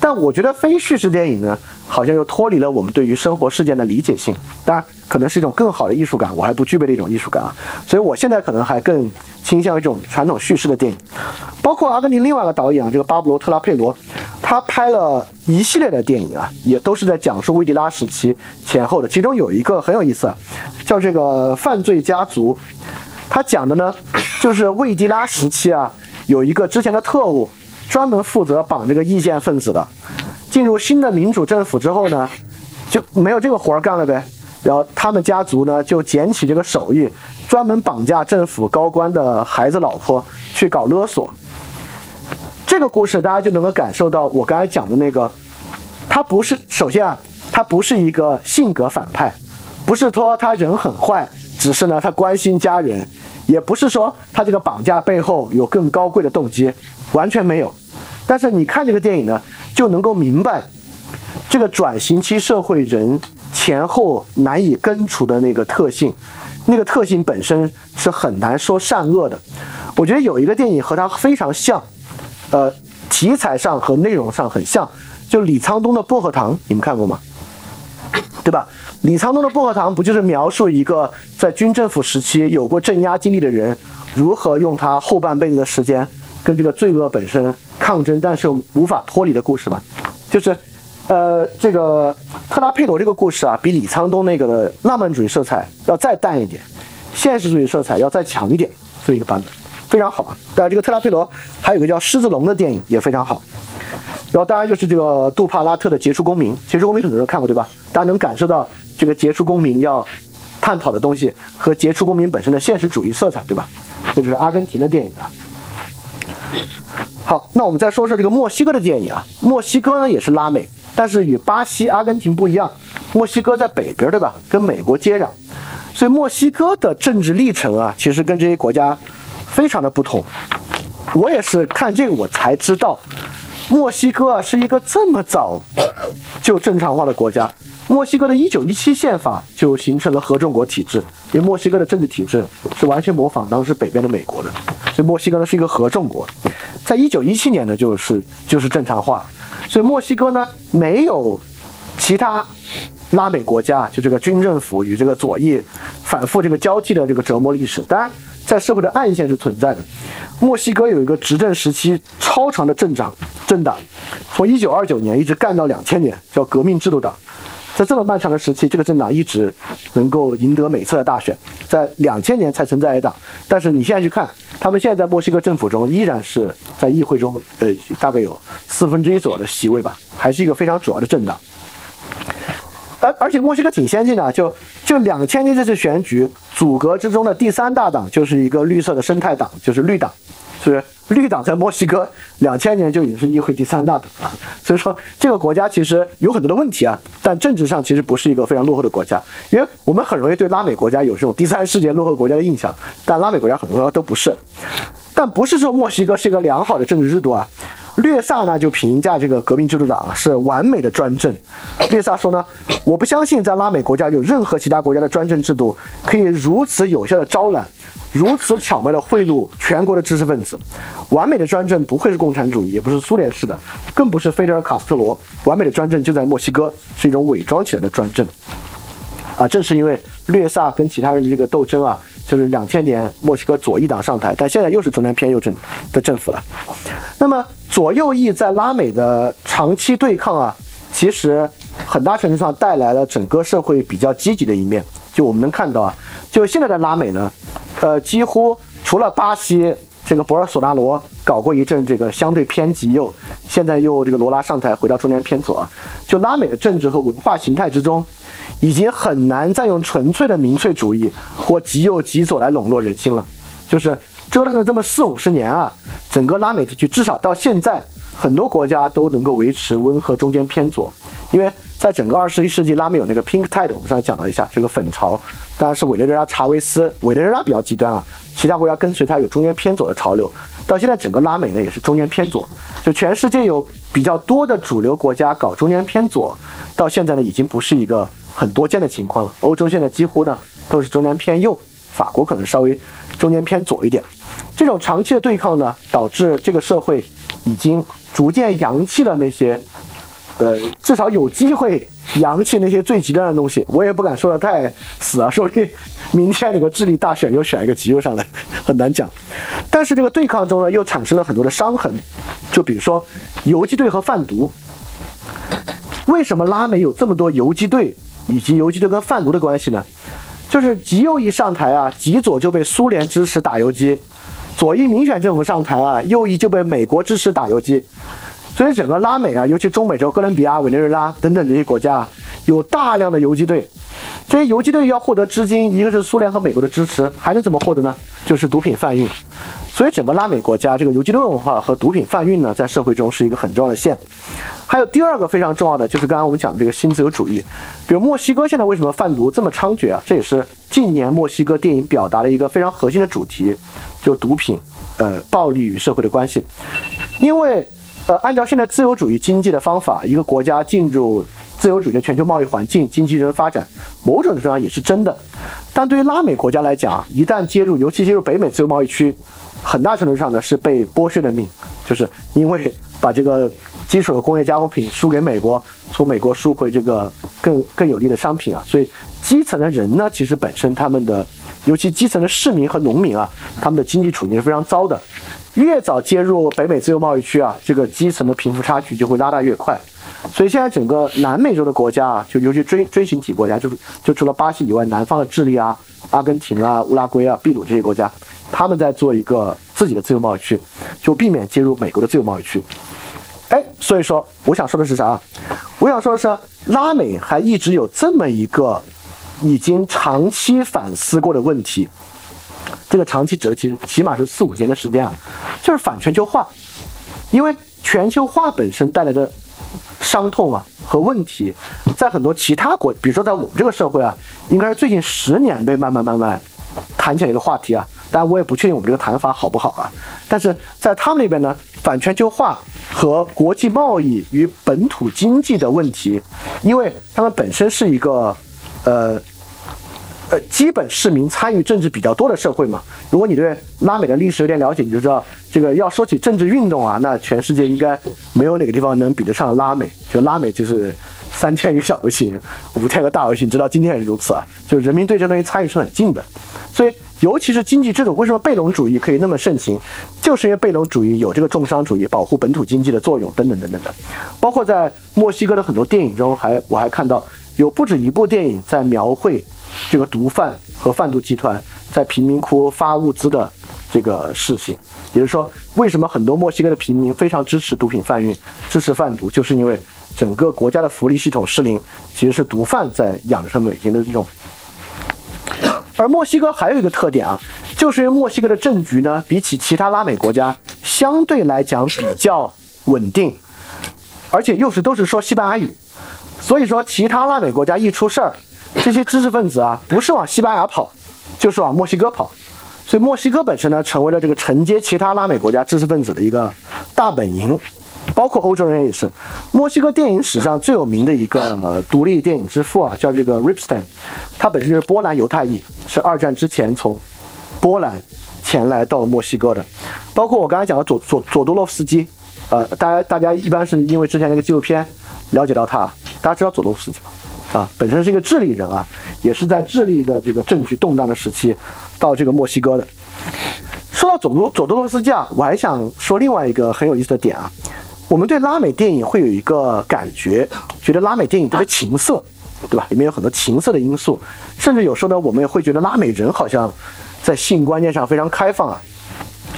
但我觉得非叙事电影呢，好像又脱离了我们对于生活事件的理解性，当然可能是一种更好的艺术感，我还不具备的一种艺术感啊。所以我现在可能还更倾向于这种传统叙事的电影，包括阿根廷另外一个导演啊，这个巴布罗特拉佩罗，他拍了一系列的电影啊，也都是在讲述危地拉时期前后的。其中有一个很有意思，叫这个犯罪家族。他讲的呢，就是危地拉时期啊，有一个之前的特务，专门负责绑这个意见分子的。进入新的民主政府之后呢，就没有这个活儿干了呗。然后他们家族呢，就捡起这个手艺，专门绑架政府高官的孩子老婆，去搞勒索。这个故事大家就能够感受到我刚才讲的那个，他不是首先啊，他不是一个性格反派，不是说他人很坏，只是呢他关心家人，也不是说他这个绑架背后有更高贵的动机，完全没有。但是你看这个电影呢，就能够明白这个转型期社会人前后难以根除的那个特性，那个特性本身是很难说善恶的。我觉得有一个电影和它非常像，呃，题材上和内容上很像，就李沧东的《薄荷糖》，你们看过吗？对吧？李沧东的《薄荷糖》不就是描述一个在军政府时期有过镇压经历的人，如何用他后半辈子的时间跟这个罪恶本身抗争，但是又无法脱离的故事吗？就是，呃，这个特拉佩罗这个故事啊，比李沧东那个的浪漫主义色彩要再淡一点，现实主义色彩要再强一点，这一个版本，非常好啊。当然，这个特拉佩罗还有个叫《狮子龙》的电影也非常好。然后当然就是这个杜帕拉特的《杰出公民》，《杰出公民》很多人看过对吧？大家能感受到这个杰出公民要探讨的东西和杰出公民本身的现实主义色彩对吧？这就是阿根廷的电影啊。好，那我们再说说这个墨西哥的电影啊。墨西哥呢也是拉美，但是与巴西、阿根廷不一样，墨西哥在北边对吧？跟美国接壤，所以墨西哥的政治历程啊，其实跟这些国家非常的不同。我也是看这个我才知道，墨西哥啊是一个这么早就正常化的国家。墨西哥的1917宪法就形成了合众国体制，因为墨西哥的政治体制是完全模仿当时北边的美国的，所以墨西哥呢是一个合众国。在1917年呢就是就是正常化，所以墨西哥呢没有其他拉美国家就这个军政府与这个左翼反复这个交替的这个折磨历史。当然，在社会的暗线是存在的。墨西哥有一个执政时期超长的政党，政党从1929年一直干到2000年，叫革命制度党。在这么漫长的时期，这个政党一直能够赢得每次的大选，在两千年才存在一党。但是你现在去看，他们现在在墨西哥政府中依然是在议会中，呃，大概有四分之一左右的席位吧，还是一个非常主要的政党。而而且墨西哥挺先进的，就就两千年这次选举，组阁之中的第三大党就是一个绿色的生态党，就是绿党，是不是？绿党在墨西哥两千年就已经是议会第三大党了，所以说这个国家其实有很多的问题啊，但政治上其实不是一个非常落后的国家，因为我们很容易对拉美国家有这种第三世界落后国家的印象，但拉美国家很多都不是，但不是说墨西哥是一个良好的政治制度啊。略萨呢就评价这个革命制度党啊是完美的专政。略萨说呢，我不相信在拉美国家有任何其他国家的专政制度可以如此有效的招揽。如此巧妙的贿赂全国的知识分子，完美的专政不会是共产主义，也不是苏联式的，更不是菲德尔·卡斯特罗。完美的专政就在墨西哥，是一种伪装起来的专政。啊，正是因为略萨跟其他人的这个斗争啊，就是两千年墨西哥左翼党上台，但现在又是中间偏右政的政府了。那么左右翼在拉美的长期对抗啊，其实很大程度上带来了整个社会比较积极的一面。就我们能看到啊，就现在的拉美呢。呃，几乎除了巴西这个博尔索纳罗搞过一阵这个相对偏极右，现在又这个罗拉上台回到中间偏左，就拉美的政治和文化形态之中，已经很难再用纯粹的民粹主义或极右极左来笼络人心了。就是折腾了这么四五十年啊，整个拉美地区至少到现在，很多国家都能够维持温和中间偏左，因为在整个二十一世纪，拉美有那个 Pink Tide，我们上次讲了一下这个粉潮，当然是委内瑞拉、查韦斯，委内瑞拉比较极端啊，其他国家跟随它有中间偏左的潮流。到现在整个拉美呢也是中间偏左，就全世界有比较多的主流国家搞中间偏左，到现在呢已经不是一个很多见的情况了。欧洲现在几乎呢都是中间偏右，法国可能稍微中间偏左一点。这种长期的对抗呢，导致这个社会已经逐渐扬弃了那些，呃，至少有机会扬弃那些最极端的东西。我也不敢说的太死啊，说不定明天那个智利大选又选一个极右上来，很难讲。但是这个对抗中呢，又产生了很多的伤痕，就比如说游击队和贩毒。为什么拉美有这么多游击队，以及游击队跟贩毒的关系呢？就是极右一上台啊，极左就被苏联支持打游击；左翼民选政府上台啊，右翼就被美国支持打游击。所以整个拉美啊，尤其中美洲、哥伦比亚、委内瑞拉等等这些国家啊，有大量的游击队。这些游击队要获得资金，一个是苏联和美国的支持，还能怎么获得呢？就是毒品贩运。所以整个拉美国家这个游击队文化和毒品贩运呢，在社会中是一个很重要的线。还有第二个非常重要的，就是刚刚我们讲的这个新自由主义。比如墨西哥现在为什么贩毒这么猖獗啊？这也是近年墨西哥电影表达的一个非常核心的主题，就毒品、呃暴力与社会的关系。因为呃，按照现在自由主义经济的方法，一个国家进入自由主义的全球贸易环境，经济人发展，某种程度上也是真的。但对于拉美国家来讲，一旦接入，尤其接入北美自由贸易区，很大程度上呢是被剥削的命，就是因为把这个基础的工业加工品输给美国，从美国输回这个更更有利的商品啊，所以基层的人呢，其实本身他们的，尤其基层的市民和农民啊，他们的经济处境是非常糟的。越早接入北美自由贸易区啊，这个基层的贫富差距就会拉大越快。所以现在整个南美洲的国家啊，就尤其锥锥形体国家，就是就除了巴西以外，南方的智利啊、阿根廷啊、乌拉圭啊、秘鲁这些国家，他们在做一个自己的自由贸易区，就避免进入美国的自由贸易区。哎，所以说我想说的是啥？我想说的是，拉美还一直有这么一个已经长期反思过的问题。这个长期指的其实起码是四五年的时间啊，就是反全球化，因为全球化本身带来的伤痛啊和问题，在很多其他国，比如说在我们这个社会啊，应该是最近十年被慢慢慢慢谈起来一个话题啊。当然我也不确定我们这个谈法好不好啊，但是在他们那边呢，反全球化和国际贸易与本土经济的问题，因为他们本身是一个呃。呃，基本市民参与政治比较多的社会嘛。如果你对拉美的历史有点了解，你就知道，这个要说起政治运动啊，那全世界应该没有哪个地方能比得上拉美。就拉美就是三千个小游行，五千个大游行，直到今天也是如此啊。就是人民对这东西参与是很近的。所以，尤其是经济制度，为什么贝隆主义可以那么盛行？就是因为贝隆主义有这个重商主义保护本土经济的作用，等等等等的。包括在墨西哥的很多电影中，还我还看到有不止一部电影在描绘。这个毒贩和贩毒集团在贫民窟发物资的这个事情，也就是说，为什么很多墨西哥的平民非常支持毒品贩运、支持贩毒，就是因为整个国家的福利系统失灵，其实是毒贩在养着他们每天的这种。而墨西哥还有一个特点啊，就是因为墨西哥的政局呢，比起其他拉美国家相对来讲比较稳定，而且又是都是说西班牙语，所以说其他拉美国家一出事儿。这些知识分子啊，不是往西班牙跑，就是往墨西哥跑，所以墨西哥本身呢，成为了这个承接其他拉美国家知识分子的一个大本营，包括欧洲人也是。墨西哥电影史上最有名的一个独立电影之父啊，叫这个 Ripstein，他本身就是波兰犹太裔，是二战之前从波兰前来到墨西哥的。包括我刚才讲的佐佐佐多洛夫斯基，呃，大家大家一般是因为之前那个纪录片了解到他，大家知道佐多洛夫斯基吗？啊，本身是一个智利人啊，也是在智利的这个政局动荡的时期，到这个墨西哥的。说到佐多佐多罗斯基啊，我还想说另外一个很有意思的点啊，我们对拉美电影会有一个感觉，觉得拉美电影特别情色，对吧？里面有很多情色的因素，甚至有时候呢，我们也会觉得拉美人好像在性观念上非常开放啊。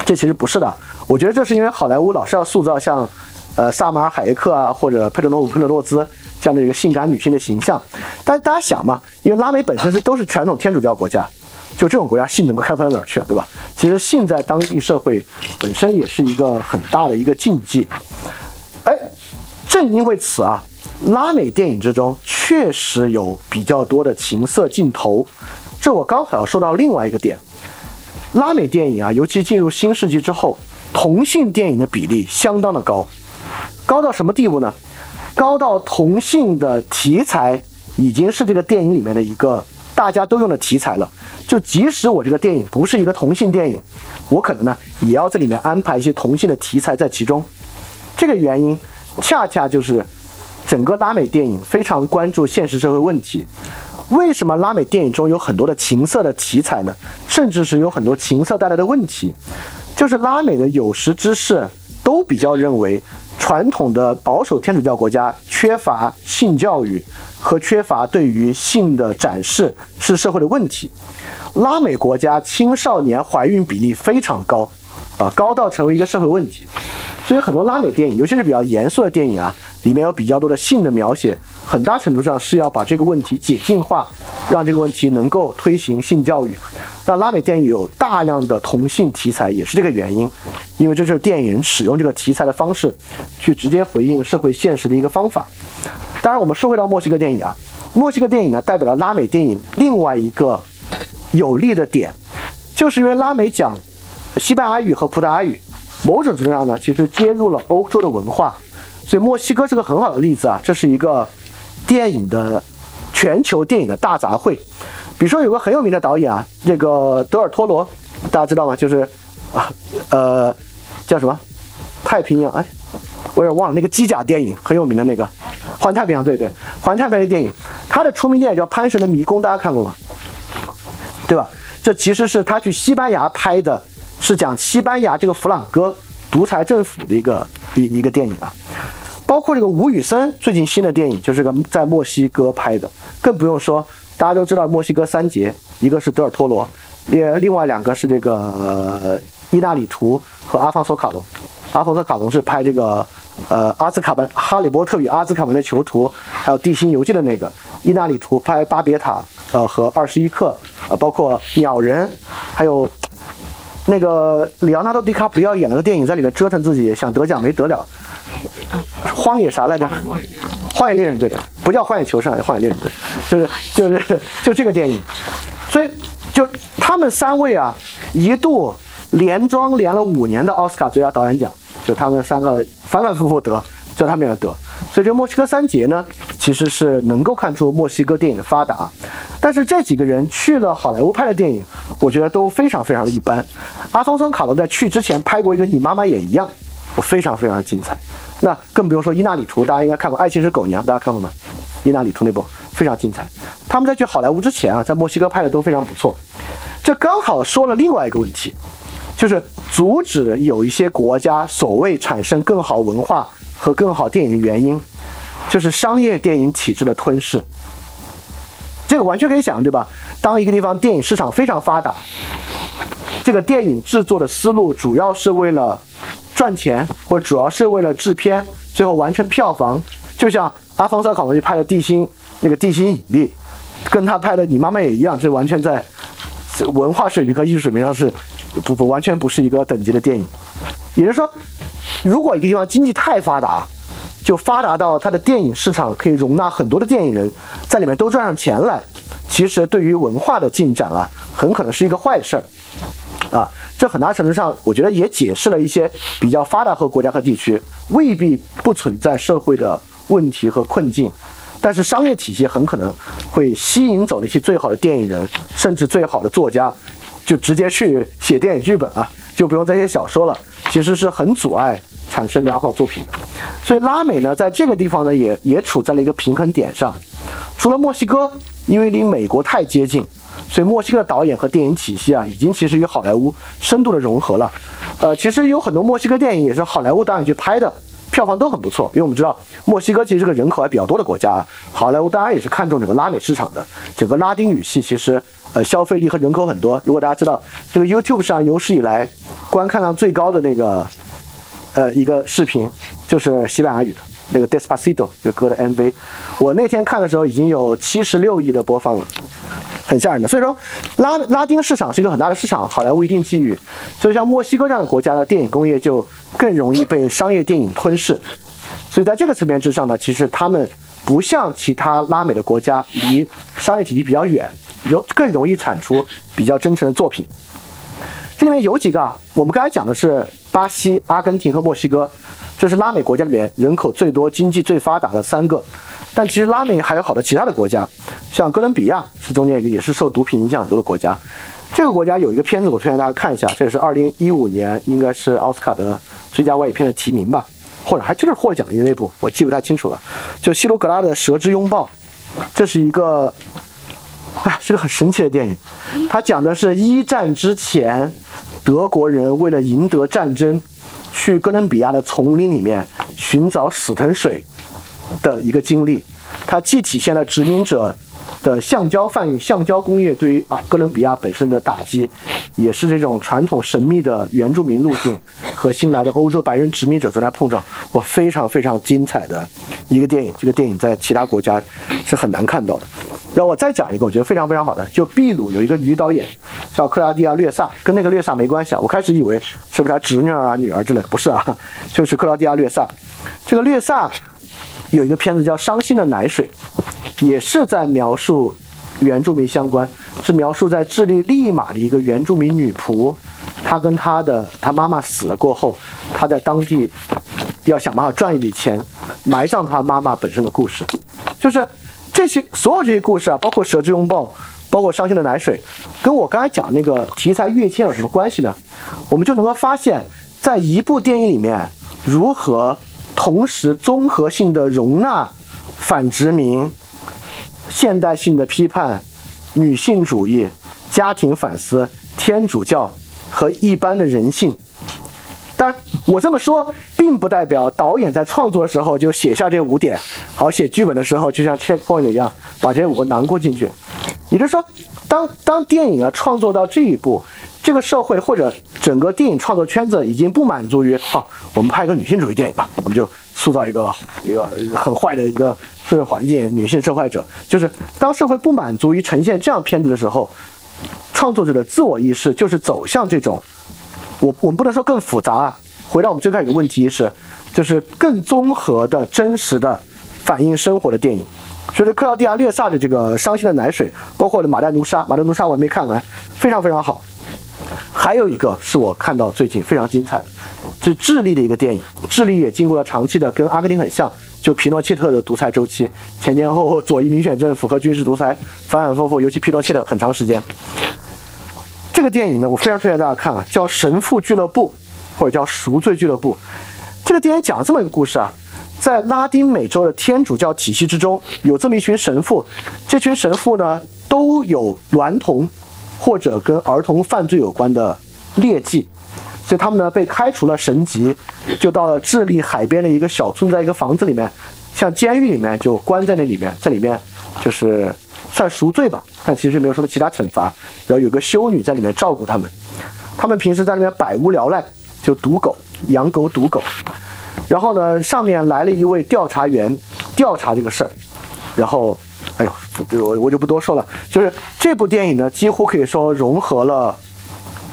这其实不是的，我觉得这是因为好莱坞老是要塑造像，呃，萨马尔海耶克啊，或者佩德罗·伍佩德洛兹。这样的一个性感女性的形象。但大家想嘛，因为拉美本身是都是传统天主教国家，就这种国家性能够开发到哪儿去，对吧？其实性在当地社会本身也是一个很大的一个禁忌。哎，正因为此啊，拉美电影之中确实有比较多的情色镜头。这我刚好要说到另外一个点，拉美电影啊，尤其进入新世纪之后，同性电影的比例相当的高，高到什么地步呢？高到同性的题材已经是这个电影里面的一个大家都用的题材了。就即使我这个电影不是一个同性电影，我可能呢也要在里面安排一些同性的题材在其中。这个原因，恰恰就是整个拉美电影非常关注现实社会问题。为什么拉美电影中有很多的情色的题材呢？甚至是有很多情色带来的问题，就是拉美的有识之士都比较认为，传统的保守天主教国家缺乏性教育和缺乏对于性的展示是社会的问题。拉美国家青少年怀孕比例非常高，啊，高到成为一个社会问题。所以很多拉美电影，尤其是比较严肃的电影啊，里面有比较多的性的描写，很大程度上是要把这个问题解禁化，让这个问题能够推行性教育。那拉美电影有大量的同性题材，也是这个原因，因为这就是电影使用这个题材的方式，去直接回应社会现实的一个方法。当然，我们说回到墨西哥电影啊，墨西哥电影呢，代表了拉美电影另外一个有利的点，就是因为拉美讲西班牙语和葡萄牙语。某种程度上呢，其实接入了欧洲的文化，所以墨西哥是个很好的例子啊。这是一个电影的全球电影的大杂烩。比如说有个很有名的导演啊，这个德尔托罗，大家知道吗？就是啊呃叫什么太平洋？哎，我有点忘了那个机甲电影很有名的那个环太平洋，对对，环太平洋电影，他的出名电影叫《潘神的迷宫》，大家看过吗？对吧？这其实是他去西班牙拍的。是讲西班牙这个弗朗哥独裁政府的一个一一个电影啊，包括这个吴宇森最近新的电影就是个在墨西哥拍的，更不用说大家都知道墨西哥三杰，一个是德尔托罗，另另外两个是这个伊纳里图和阿方索卡隆，阿方索卡隆是拍这个呃阿兹卡班哈利波特与阿兹卡班的囚徒，还有地心游记的那个，伊纳里图拍巴别塔呃和二十一克呃包括鸟人，还有。那个里昂纳多·迪卡普里奥演了个电影，在里面折腾自己，想得奖没得了。荒野啥来着？荒野猎人，对的，不叫荒野求生，荒野猎人，对，就是就是就这个电影。所以就他们三位啊，一度连庄连了五年的奥斯卡最佳导演奖，就他们三个反反复复得，就他们俩得。所以这墨西哥三杰呢，其实是能够看出墨西哥电影的发达。但是这几个人去了好莱坞拍的电影，我觉得都非常非常的一般。阿方索·卡隆在去之前拍过一个《你妈妈也一样》，我非常非常的精彩。那更不用说伊纳里图，大家应该看过《爱情是狗娘》，大家看过吗？伊纳里图那部非常精彩。他们在去好莱坞之前啊，在墨西哥拍的都非常不错。这刚好说了另外一个问题，就是阻止有一些国家所谓产生更好文化和更好电影的原因，就是商业电影体制的吞噬。这个完全可以想，对吧？当一个地方电影市场非常发达，这个电影制作的思路主要是为了赚钱，或者主要是为了制片，最后完成票房。就像阿方索·卡隆去拍的《地心》，那个《地心引力》，跟他拍的《你妈妈也一样》，这完全在文化水平和艺术水平上是不不完全不是一个等级的电影。也就是说，如果一个地方经济太发达，就发达到它的电影市场可以容纳很多的电影人在里面都赚上钱来，其实对于文化的进展啊，很可能是一个坏事儿，啊，这很大程度上我觉得也解释了一些比较发达和国家和地区未必不存在社会的问题和困境，但是商业体系很可能会吸引走那些最好的电影人，甚至最好的作家，就直接去写电影剧本啊，就不用再写小说了，其实是很阻碍。产生良好作品的，所以拉美呢，在这个地方呢，也也处在了一个平衡点上。除了墨西哥，因为离美国太接近，所以墨西哥导演和电影体系啊，已经其实与好莱坞深度的融合了。呃，其实有很多墨西哥电影也是好莱坞导演去拍的，票房都很不错。因为我们知道，墨西哥其实是个人口还比较多的国家啊，好莱坞当然也是看重整个拉美市场的。整个拉丁语系其实呃消费力和人口很多。如果大家知道，这个 YouTube 上有史以来观看量最高的那个。呃，一个视频就是西班牙语的，那个 Despacito 这个歌的 MV，我那天看的时候已经有七十六亿的播放了，很吓人的。所以说拉拉丁市场是一个很大的市场，好莱坞一定觊觎。所以像墨西哥这样的国家的电影工业就更容易被商业电影吞噬。所以在这个层面之上呢，其实他们不像其他拉美的国家离商业体系比较远，有更容易产出比较真诚的作品。这里面有几个啊，我们刚才讲的是巴西、阿根廷和墨西哥，这是拉美国家里面人口最多、经济最发达的三个。但其实拉美还有好多其他的国家，像哥伦比亚是中间一个也是受毒品影响很多的国家。这个国家有一个片子，我推荐大家看一下，这是二零一五年应该是奥斯卡的最佳外语片的提名吧，或者还就是获奖的那部，我记不太清楚了。就希罗格拉的《蛇之拥抱》，这是一个。哎，是个很神奇的电影，它讲的是一战之前，德国人为了赢得战争，去哥伦比亚的丛林里面寻找死藤水的一个经历。它既体现了殖民者的橡胶贩运、橡胶工业对于啊哥伦比亚本身的打击，也是这种传统神秘的原住民路径和新来的欧洲白人殖民者在那碰撞。我非常非常精彩的一个电影，这个电影在其他国家是很难看到的。然后我再讲一个，我觉得非常非常好的，就秘鲁有一个女导演叫克拉蒂亚略萨，跟那个略萨没关系啊。我开始以为是不是他侄女啊、女儿之类，不是啊，就是克拉蒂亚略萨。这个略萨有一个片子叫《伤心的奶水》，也是在描述原住民相关，是描述在智利利马的一个原住民女仆，她跟她的她妈妈死了过后，她在当地要想办法赚一笔钱，埋葬她妈妈本身的故事，就是。这些所有这些故事啊，包括《蛇之拥抱》，包括《伤心的奶水》，跟我刚才讲那个题材跃迁有什么关系呢？我们就能够发现，在一部电影里面，如何同时综合性的容纳反殖民、现代性的批判、女性主义、家庭反思、天主教和一般的人性。但，我这么说。并不代表导演在创作的时候就写下这五点，好写剧本的时候就像 checkpoint 一样把这五个囊括进去。也就是说，当当电影啊创作到这一步，这个社会或者整个电影创作圈子已经不满足于，好，我们拍一个女性主义电影吧，我们就塑造一个一个很坏的一个社会环境，女性受害者。就是当社会不满足于呈现这样片子的时候，创作者的自我意识就是走向这种，我我们不能说更复杂啊。回到我们最开始的问题是，就是更综合的真实的反映生活的电影。所以克劳迪亚·略萨的这个《伤心的奶水》，包括的《马代奴莎》，《马代奴莎》我还没看完，非常非常好。还有一个是我看到最近非常精彩的，是智利的一个电影。智利也经过了长期的跟阿根廷很像，就皮诺切特的独裁周期，前前后后左翼民选政府和军事独裁反反复复，尤其皮诺切特很长时间。这个电影呢，我非常推荐大家看啊，叫《神父俱乐部》。或者叫赎罪俱乐部，这个电影讲了这么一个故事啊，在拉丁美洲的天主教体系之中，有这么一群神父，这群神父呢都有娈童或者跟儿童犯罪有关的劣迹，所以他们呢被开除了神籍，就到了智利海边的一个小村，在一个房子里面，像监狱里面就关在那里面，在里面就是算赎罪吧，但其实没有什么其他惩罚，然后有个修女在里面照顾他们，他们平时在里面百无聊赖。就赌狗，养狗赌狗，然后呢，上面来了一位调查员调查这个事儿，然后，哎呦，我我就不多说了。就是这部电影呢，几乎可以说融合了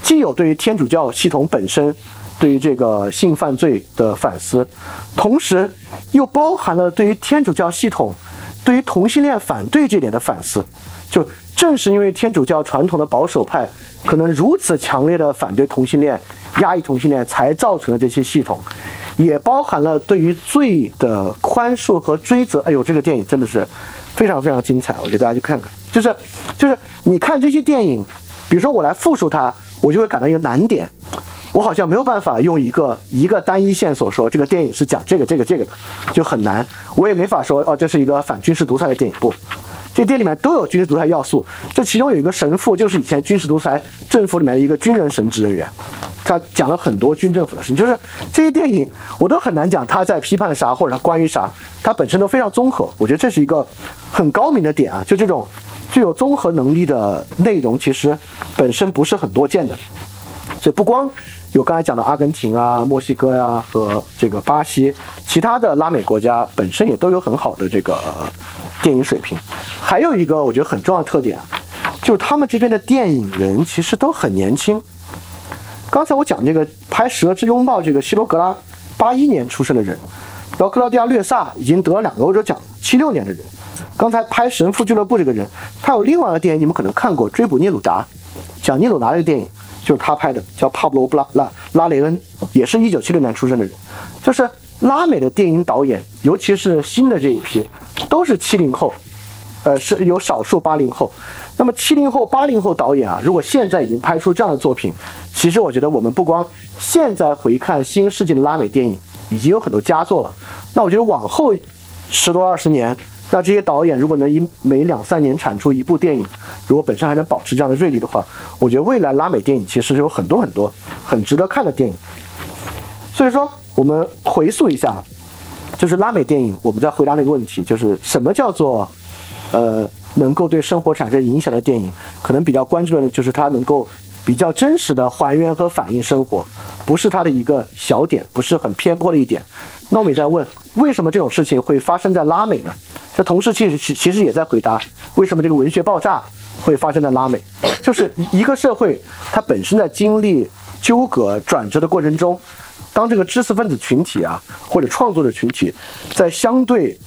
既有对于天主教系统本身对于这个性犯罪的反思，同时又包含了对于天主教系统对于同性恋反对这点的反思。就正是因为天主教传统的保守派可能如此强烈的反对同性恋。压抑同性恋才造成了这些系统，也包含了对于罪的宽恕和追责。哎呦，这个电影真的是非常非常精彩，我觉得大家去看看。就是，就是你看这些电影，比如说我来复述它，我就会感到一个难点，我好像没有办法用一个一个单一线索说这个电影是讲这个这个这个的，就很难。我也没法说哦，这是一个反军事独裁的电影不。这电影里面都有军事独裁要素，这其中有一个神父，就是以前军事独裁政府里面的一个军人神职人员，他讲了很多军政府的事情。就是这些电影我都很难讲他在批判啥或者他关于啥，他本身都非常综合。我觉得这是一个很高明的点啊，就这种具有综合能力的内容，其实本身不是很多见的。所以不光有刚才讲的阿根廷啊、墨西哥呀和这个巴西。其他的拉美国家本身也都有很好的这个电影水平。还有一个我觉得很重要的特点啊，就是他们这边的电影人其实都很年轻。刚才我讲这个拍《蛇之拥抱》这个希罗格拉，八一年出生的人，然后克劳迪亚略萨已经得了两个欧洲奖，七六年的人。刚才拍《神父俱乐部》这个人，他有另外一个电影，你们可能看过《追捕聂鲁达》，讲聂鲁达这个电影就是他拍的，叫帕布罗布拉拉拉雷恩，也是一九七六年出生的人。就是拉美的电影导演，尤其是新的这一批，都是七零后，呃，是有少数八零后。那么七零后、八零后导演啊，如果现在已经拍出这样的作品，其实我觉得我们不光现在回看新世纪的拉美电影，已经有很多佳作了。那我觉得往后十多二十年，那这些导演如果能以每两三年产出一部电影，如果本身还能保持这样的锐利的话，我觉得未来拉美电影其实有很多很多很值得看的电影。所以说，我们回溯一下，就是拉美电影，我们在回答那个问题，就是什么叫做呃能够对生活产生影响的电影？可能比较关注的就是它能够比较真实的还原和反映生活，不是它的一个小点，不是很偏颇的一点。那我们也在问，为什么这种事情会发生在拉美呢？这同时其实其其实也在回答，为什么这个文学爆炸会发生在拉美？就是一个社会它本身在经历纠葛转折的过程中。当这个知识分子群体啊，或者创作者群体，在相对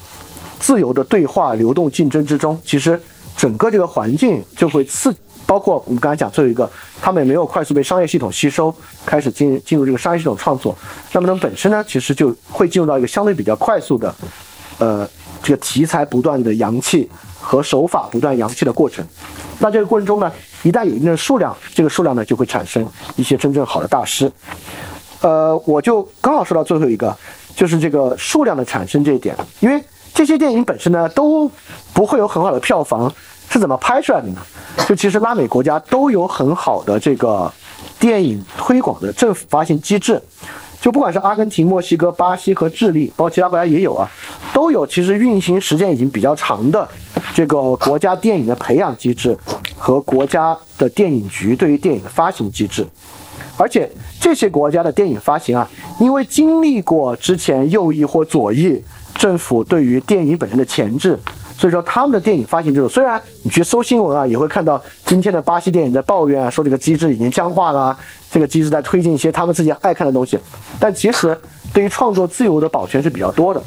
自由的对话、流动、竞争之中，其实整个这个环境就会刺，包括我们刚才讲最后一个，他们也没有快速被商业系统吸收，开始进进入这个商业系统创作，那么他们本身呢，其实就会进入到一个相对比较快速的，呃，这个题材不断的扬气和手法不断扬气的过程。那这个过程中呢，一旦有一定的数量，这个数量呢就会产生一些真正好的大师。呃，我就刚好说到最后一个，就是这个数量的产生这一点，因为这些电影本身呢都不会有很好的票房，是怎么拍出来的呢？就其实拉美国家都有很好的这个电影推广的政府发行机制，就不管是阿根廷、墨西哥、巴西和智利，包括其他国家也有啊，都有其实运行时间已经比较长的这个国家电影的培养机制和国家的电影局对于电影的发行机制。而且这些国家的电影发行啊，因为经历过之前右翼或左翼政府对于电影本身的钳制，所以说他们的电影发行制度，虽然你去搜新闻啊，也会看到今天的巴西电影在抱怨啊，说这个机制已经僵化了，这个机制在推进一些他们自己爱看的东西，但其实对于创作自由的保全是比较多的，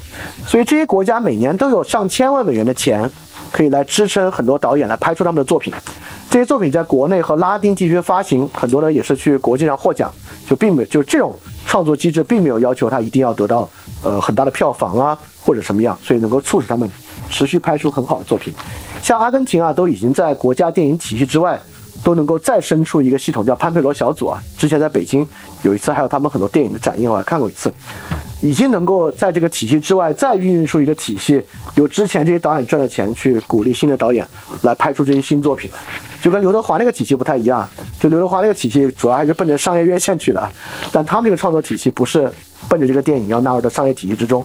所以这些国家每年都有上千万美元的钱可以来支撑很多导演来拍出他们的作品。这些作品在国内和拉丁地区发行，很多人也是去国际上获奖，就并没有就这种创作机制并没有要求他一定要得到呃很大的票房啊或者什么样，所以能够促使他们持续拍出很好的作品。像阿根廷啊，都已经在国家电影体系之外都能够再生出一个系统，叫潘佩罗小组啊。之前在北京有一次，还有他们很多电影的展映，我还看过一次，已经能够在这个体系之外再孕育出一个体系，由之前这些导演赚的钱去鼓励新的导演来拍出这些新作品。就跟刘德华那个体系不太一样，就刘德华那个体系主要还是奔着商业院线去的，但他们这个创作体系不是奔着这个电影要纳入到商业体系之中，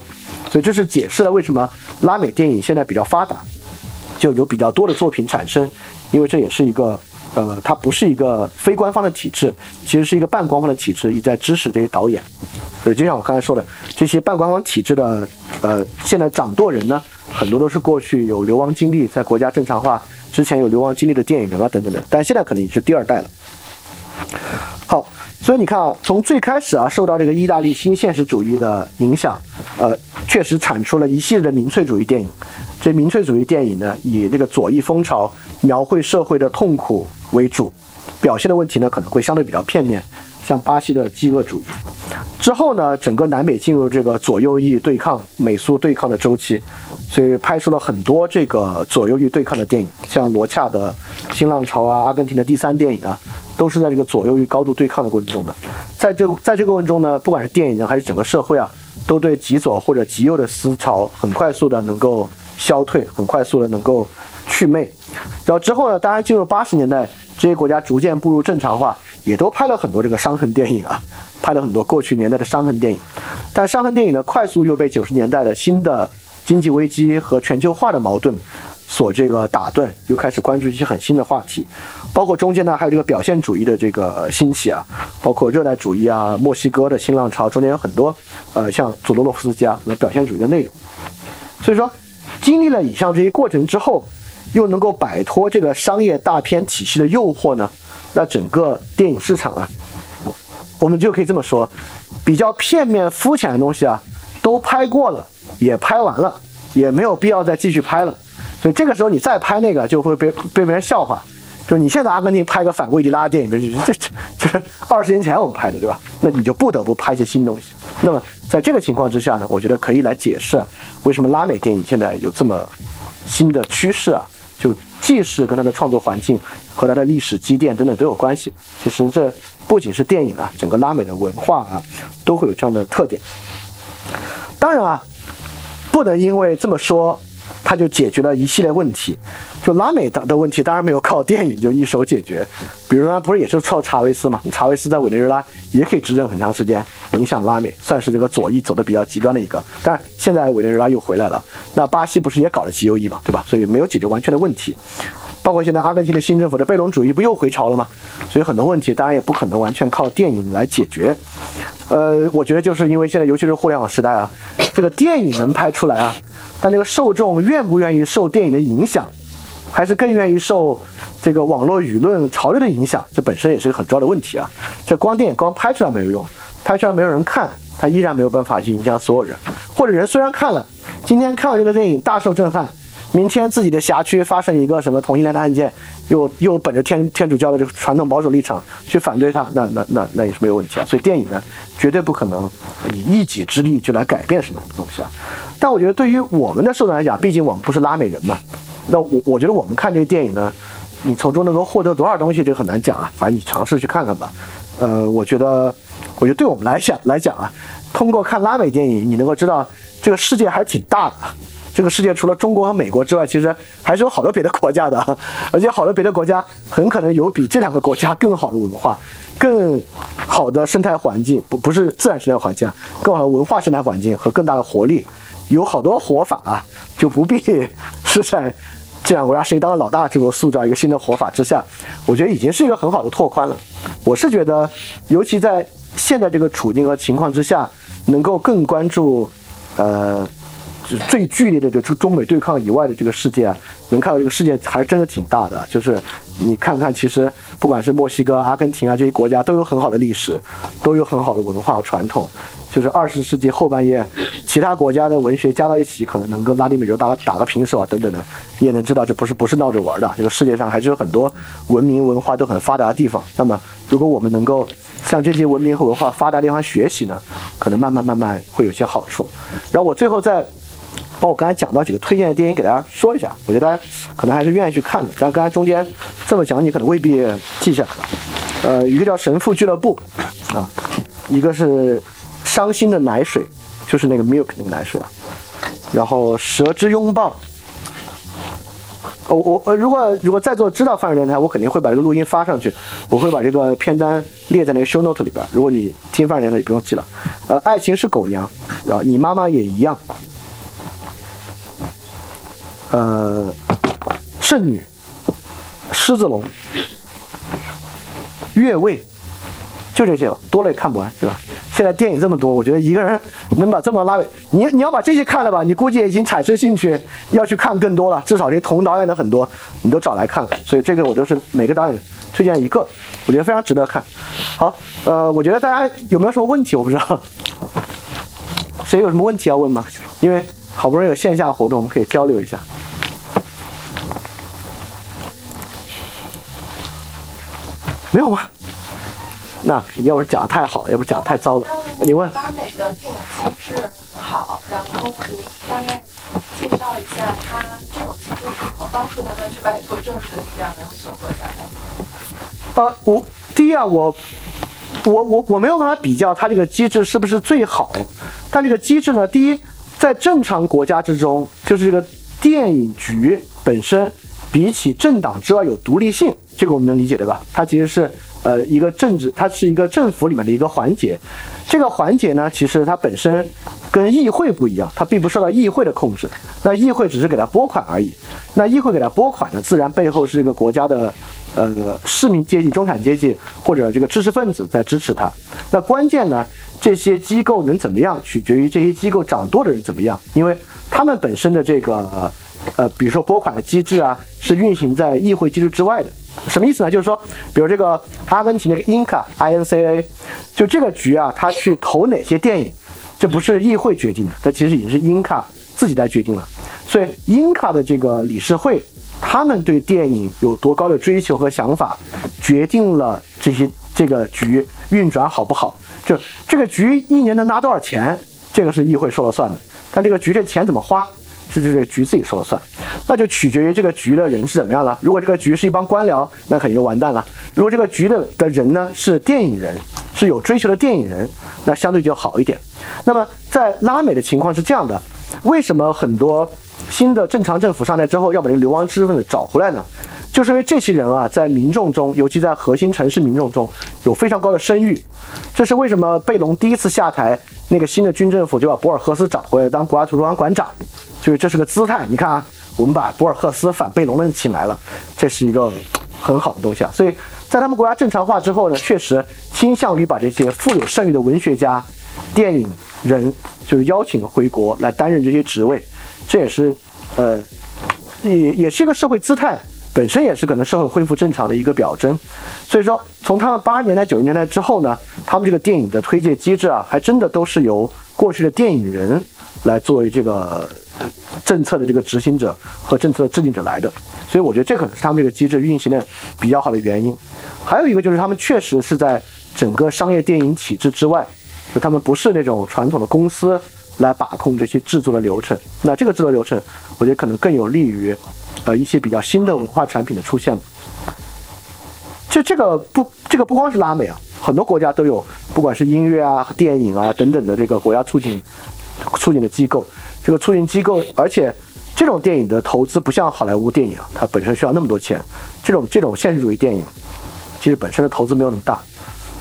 所以这是解释了为什么拉美电影现在比较发达，就有比较多的作品产生，因为这也是一个呃，它不是一个非官方的体制，其实是一个半官方的体制，也在支持这些导演。所以就像我刚才说的，这些半官方体制的呃，现在掌舵人呢，很多都是过去有流亡经历，在国家正常化。之前有流亡经历的电影人啊，等等的，但现在可能已经是第二代了。好，所以你看啊，从最开始啊，受到这个意大利新现实主义的影响，呃，确实产出了一系列的民粹主义电影。这民粹主义电影呢，以这个左翼风潮描绘社会的痛苦为主，表现的问题呢可能会相对比较片面，像巴西的饥饿主义。之后呢，整个南美进入这个左右翼对抗、美苏对抗的周期。所以拍出了很多这个左右翼对抗的电影，像罗恰的《新浪潮》啊，阿根廷的第三电影啊，都是在这个左右与高度对抗的过程中的。在这在这个过程中呢，不管是电影人还是整个社会啊，都对极左或者极右的思潮很快速的能够消退，很快速的能够祛魅。然后之后呢，当然进入八十年代，这些国家逐渐步入正常化，也都拍了很多这个伤痕电影啊，拍了很多过去年代的伤痕电影。但伤痕电影呢，快速又被九十年代的新的经济危机和全球化的矛盾所这个打断，又开始关注一些很新的话题，包括中间呢还有这个表现主义的这个兴起啊，包括热带主义啊、墨西哥的新浪潮，中间有很多呃像佐罗洛夫斯基啊什么表现主义的内容。所以说，经历了以上这些过程之后，又能够摆脱这个商业大片体系的诱惑呢，那整个电影市场啊，我们就可以这么说，比较片面肤浅的东西啊，都拍过了，也拍完了，也没有必要再继续拍了。所以这个时候你再拍那个，就会被被别人笑话。就是你现在阿根廷拍个反魏迪拉的电影，这这这这二十年前我们拍的，对吧？那你就不得不拍一些新东西。那么在这个情况之下呢，我觉得可以来解释为什么拉美电影现在有这么新的趋势啊，就既是跟它的创作环境和它的历史积淀等等都有关系。其实这不仅是电影啊，整个拉美的文化啊，都会有这样的特点。当然啊，不能因为这么说。它就解决了一系列问题，就拉美的的问题当然没有靠电影就一手解决，比如说不是也是靠查韦斯嘛？查韦斯在委内瑞拉也可以执政很长时间，影响拉美，算是这个左翼走的比较极端的一个。但现在委内瑞拉又回来了，那巴西不是也搞了极右翼嘛，对吧？所以没有解决完全的问题，包括现在阿根廷的新政府的贝隆主义不又回潮了吗？所以很多问题当然也不可能完全靠电影来解决。呃，我觉得就是因为现在尤其是互联网时代啊，这个电影能拍出来啊。但这个受众愿不愿意受电影的影响，还是更愿意受这个网络舆论潮流的影响？这本身也是个很重要的问题啊！这光电影光拍出来没有用，拍出来没有人看，它依然没有办法去影响所有人。或者人虽然看了，今天看了这个电影大受震撼，明天自己的辖区发生一个什么同性恋的案件，又又本着天天主教的这个传统保守立场去反对他，那那那那也是没有问题啊！所以电影呢，绝对不可能以一己之力就来改变什么东西啊！但我觉得，对于我们的受众来讲，毕竟我们不是拉美人嘛。那我我觉得我们看这个电影呢，你从中能够获得多少东西，这个很难讲啊。反正你尝试去看看吧。呃，我觉得，我觉得对我们来讲来讲啊，通过看拉美电影，你能够知道这个世界还是挺大的。这个世界除了中国和美国之外，其实还是有好多别的国家的，而且好多别的国家很可能有比这两个国家更好的文化、更好的生态环境，不不是自然生态环境，更好的文化生态环境和更大的活力。有好多活法啊，就不必是在这两个国家谁当了老大，这个塑造一个新的活法之下，我觉得已经是一个很好的拓宽了。我是觉得，尤其在现在这个处境和情况之下，能够更关注，呃，最剧烈的就中中美对抗以外的这个世界啊，能看到这个世界还是真的挺大的。就是你看看，其实不管是墨西哥、阿根廷啊这些国家，都有很好的历史，都有很好的文化和传统。就是二十世纪后半叶，其他国家的文学加到一起，可能能跟拉丁美洲打打个平手啊，等等的，你也能知道这不是不是闹着玩的。这个世界上还是有很多文明文化都很发达的地方。那么，如果我们能够向这些文明和文化发达地方学习呢，可能慢慢慢慢会有些好处。然后我最后再把我刚才讲到几个推荐的电影给大家说一下，我觉得大家可能还是愿意去看的。但刚才中间这么讲，你可能未必记下来。呃，一个叫《神父俱乐部》啊，一个是。伤心的奶水，就是那个 milk 那个奶水啊。然后蛇之拥抱，我我呃，如果如果在座知道范儿电台，我肯定会把这个录音发上去，我会把这个片单列在那个 show note 里边。如果你听范儿电台，你不用记了。呃，爱情是狗娘，然后你妈妈也一样。呃，圣女，狮子龙，越位。就这些了，多了也看不完，对吧？现在电影这么多，我觉得一个人能把这么拉，你你要把这些看了吧，你估计已经产生兴趣要去看更多了。至少这同导演的很多，你都找来看。所以这个我都是每个导演推荐一个，我觉得非常值得看。好，呃，我觉得大家有没有什么问题？我不知道，谁有什么问题要问吗？因为好不容易有线下活动，我们可以交流一下。没有吗？那要不是讲的太好，要不是讲的太糟了。你问。拉美的电影机制好，然后可以大概介绍一下它这种机制是怎么帮助他们去摆脱政治的这样的所国家的？呃，我第一啊，我我我我没有办法比较它这个机制是不是最好，但这个机制呢，第一，在正常国家之中，就是这个电影局本身比起政党之外有独立性，这个我们能理解对吧？它其实是。呃一个政治，它是一个政府里面的一个环节。这个环节呢，其实它本身跟议会不一样，它并不受到议会的控制。那议会只是给它拨款而已。那议会给它拨款呢，自然背后是这个国家的呃市民阶级、中产阶级或者这个知识分子在支持它。那关键呢，这些机构能怎么样，取决于这些机构掌舵的人怎么样，因为他们本身的这个呃，比如说拨款的机制啊，是运行在议会机制之外的。什么意思呢？就是说，比如这个阿根廷那个 Inca I N C A，就这个局啊，他去投哪些电影，这不是议会决定的，这其实已经是 Inca 自己在决定了。所以 Inca 的这个理事会，他们对电影有多高的追求和想法，决定了这些这个局运转好不好。就这个局一年能拿多少钱，这个是议会说了算的。但这个局这钱怎么花，是这个局自己说了算。那就取决于这个局的人是怎么样了。如果这个局是一帮官僚，那肯定就完蛋了。如果这个局的的人呢是电影人，是有追求的电影人，那相对就好一点。那么在拉美的情况是这样的，为什么很多新的正常政府上台之后要把这个流亡知识分子找回来呢？就是因为这些人啊，在民众中，尤其在核心城市民众中有非常高的声誉。这是为什么贝隆第一次下台，那个新的军政府就把博尔赫斯找回来当国家图书馆馆长，就是这是个姿态。你看啊。我们把博尔赫斯反贝隆的人请来了，这是一个很好的东西啊。所以在他们国家正常化之后呢，确实倾向于把这些富有盛誉的文学家、电影人，就是邀请回国来担任这些职位，这也是呃，也也是一个社会姿态，本身也是可能社会恢复正常的一个表征。所以说，从他们八十年代、九十年代之后呢，他们这个电影的推介机制啊，还真的都是由过去的电影人来作为这个。政策的这个执行者和政策的制定者来的，所以我觉得这可能是他们这个机制运行的比较好的原因。还有一个就是他们确实是在整个商业电影体制之外，就他们不是那种传统的公司来把控这些制作的流程。那这个制作流程，我觉得可能更有利于呃一些比较新的文化产品的出现。就这个不，这个不光是拉美啊，很多国家都有，不管是音乐啊、电影啊等等的这个国家促进促进的机构。这个促进机构，而且这种电影的投资不像好莱坞电影，它本身需要那么多钱。这种这种现实主义电影，其实本身的投资没有那么大，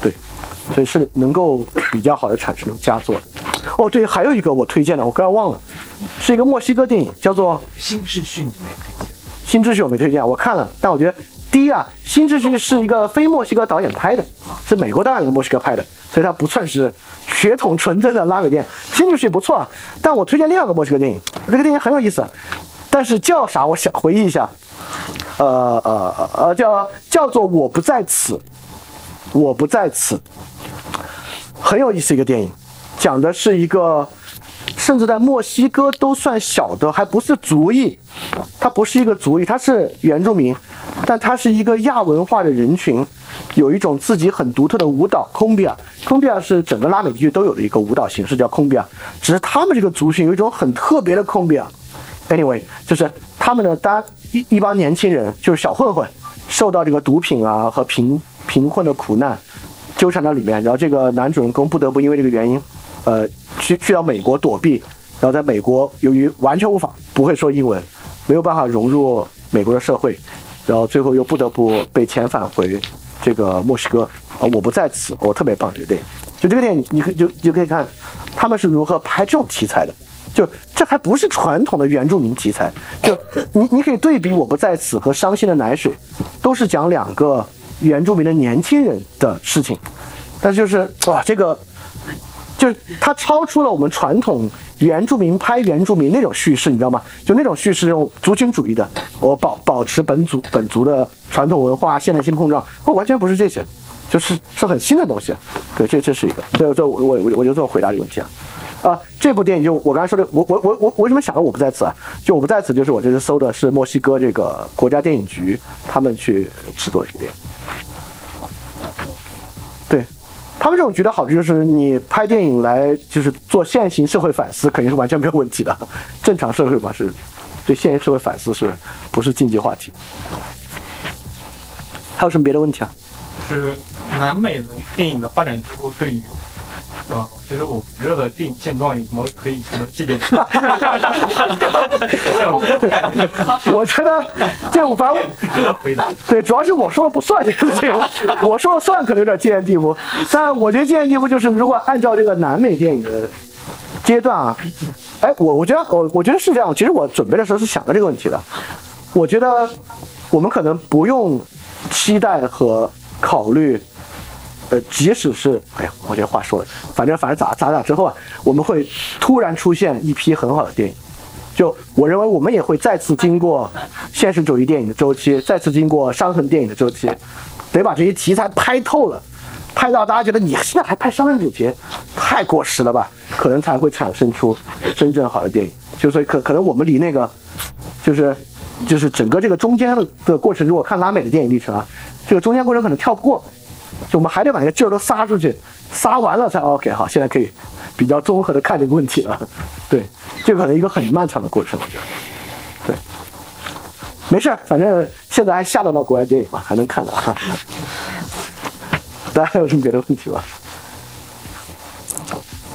对，所以是能够比较好的产生佳作的。哦，对，还有一个我推荐的，我刚刚忘了，是一个墨西哥电影，叫做《新秩序》，你没推荐？新秩序我没推荐，我看了，但我觉得第一啊，《新秩序》是一个非墨西哥导演拍的，是美国导演墨西哥拍的，所以它不算是。血统纯正的拉美电影，新秩序不错啊，但我推荐另外一个墨西哥电影，这个电影很有意思，但是叫啥？我想回忆一下，呃呃呃，叫叫做我不在此，我不在此，很有意思一个电影，讲的是一个，甚至在墨西哥都算小的，还不是族裔，它不是一个族裔，它是原住民，但它是一个亚文化的人群。有一种自己很独特的舞蹈，空比亚。空比亚是整个拉美地区都有的一个舞蹈形式，叫空比亚。只是他们这个族群有一种很特别的空比亚。Anyway，就是他们的当一一帮年轻人，就是小混混，受到这个毒品啊和贫贫困的苦难纠缠到里面。然后这个男主人公不得不因为这个原因，呃，去去到美国躲避。然后在美国，由于完全无法不会说英文，没有办法融入美国的社会，然后最后又不得不被遣返回。这个墨西哥啊，我不在此，我特别棒这个电影。就这个电影，你可就就可以看他们是如何拍这种题材的。就这还不是传统的原住民题材。就你你可以对比《我不在此》和《伤心的奶水》，都是讲两个原住民的年轻人的事情。但是就是哇，这个就是它超出了我们传统。原住民拍原住民那种叙事，你知道吗？就那种叙事，那种族群主义的，我保保持本族本族的传统文化，现代性碰撞，不完全不是这些，就是是很新的东西。对，这这是一个，这这我我我我就这么回答这个问题啊。啊，这部电影就我刚才说的，我我我我为什么想到我不在此啊？就我不在此，就是我这次搜的是墨西哥这个国家电影局他们去制作这个电影。对。他们这种觉得好处就是你拍电影来就是做现行社会反思，肯定是完全没有问题的。正常社会嘛是，对现行社会反思是不是禁忌话题？还有什么别的问题啊？是南美的电影的发展之路对于啊，其实我不任何电影现状有什么可以什么纪念。我觉得这我反正回答。对，主要是我说了不算这个事情，我说了算可能有点见地不。但我觉得见地不就是如果按照这个南美电影的阶段啊，哎，我我觉得我我觉得是这样。其实我准备的时候是想到这个问题的。我觉得我们可能不用期待和考虑，呃，即使是哎呀，我这话说的，反正反正咋咋咋之后啊，我们会突然出现一批很好的电影。就我认为，我们也会再次经过现实主义电影的周期，再次经过伤痕电影的周期，得把这些题材拍透了，拍到大家觉得你现在还拍伤痕主题，太过时了吧？可能才会产生出真正好的电影。就所以可可能我们离那个，就是就是整个这个中间的的过程，如果看拉美的电影历程啊，这个中间过程可能跳不过，就我们还得把那个劲儿都撒出去，撒完了才 OK 好，现在可以比较综合的看这个问题了。对，这可能一个很漫长的过程，我觉得。对，没事儿，反正现在还下得到国外电影嘛，还能看到。大家还有什么别的问题吗？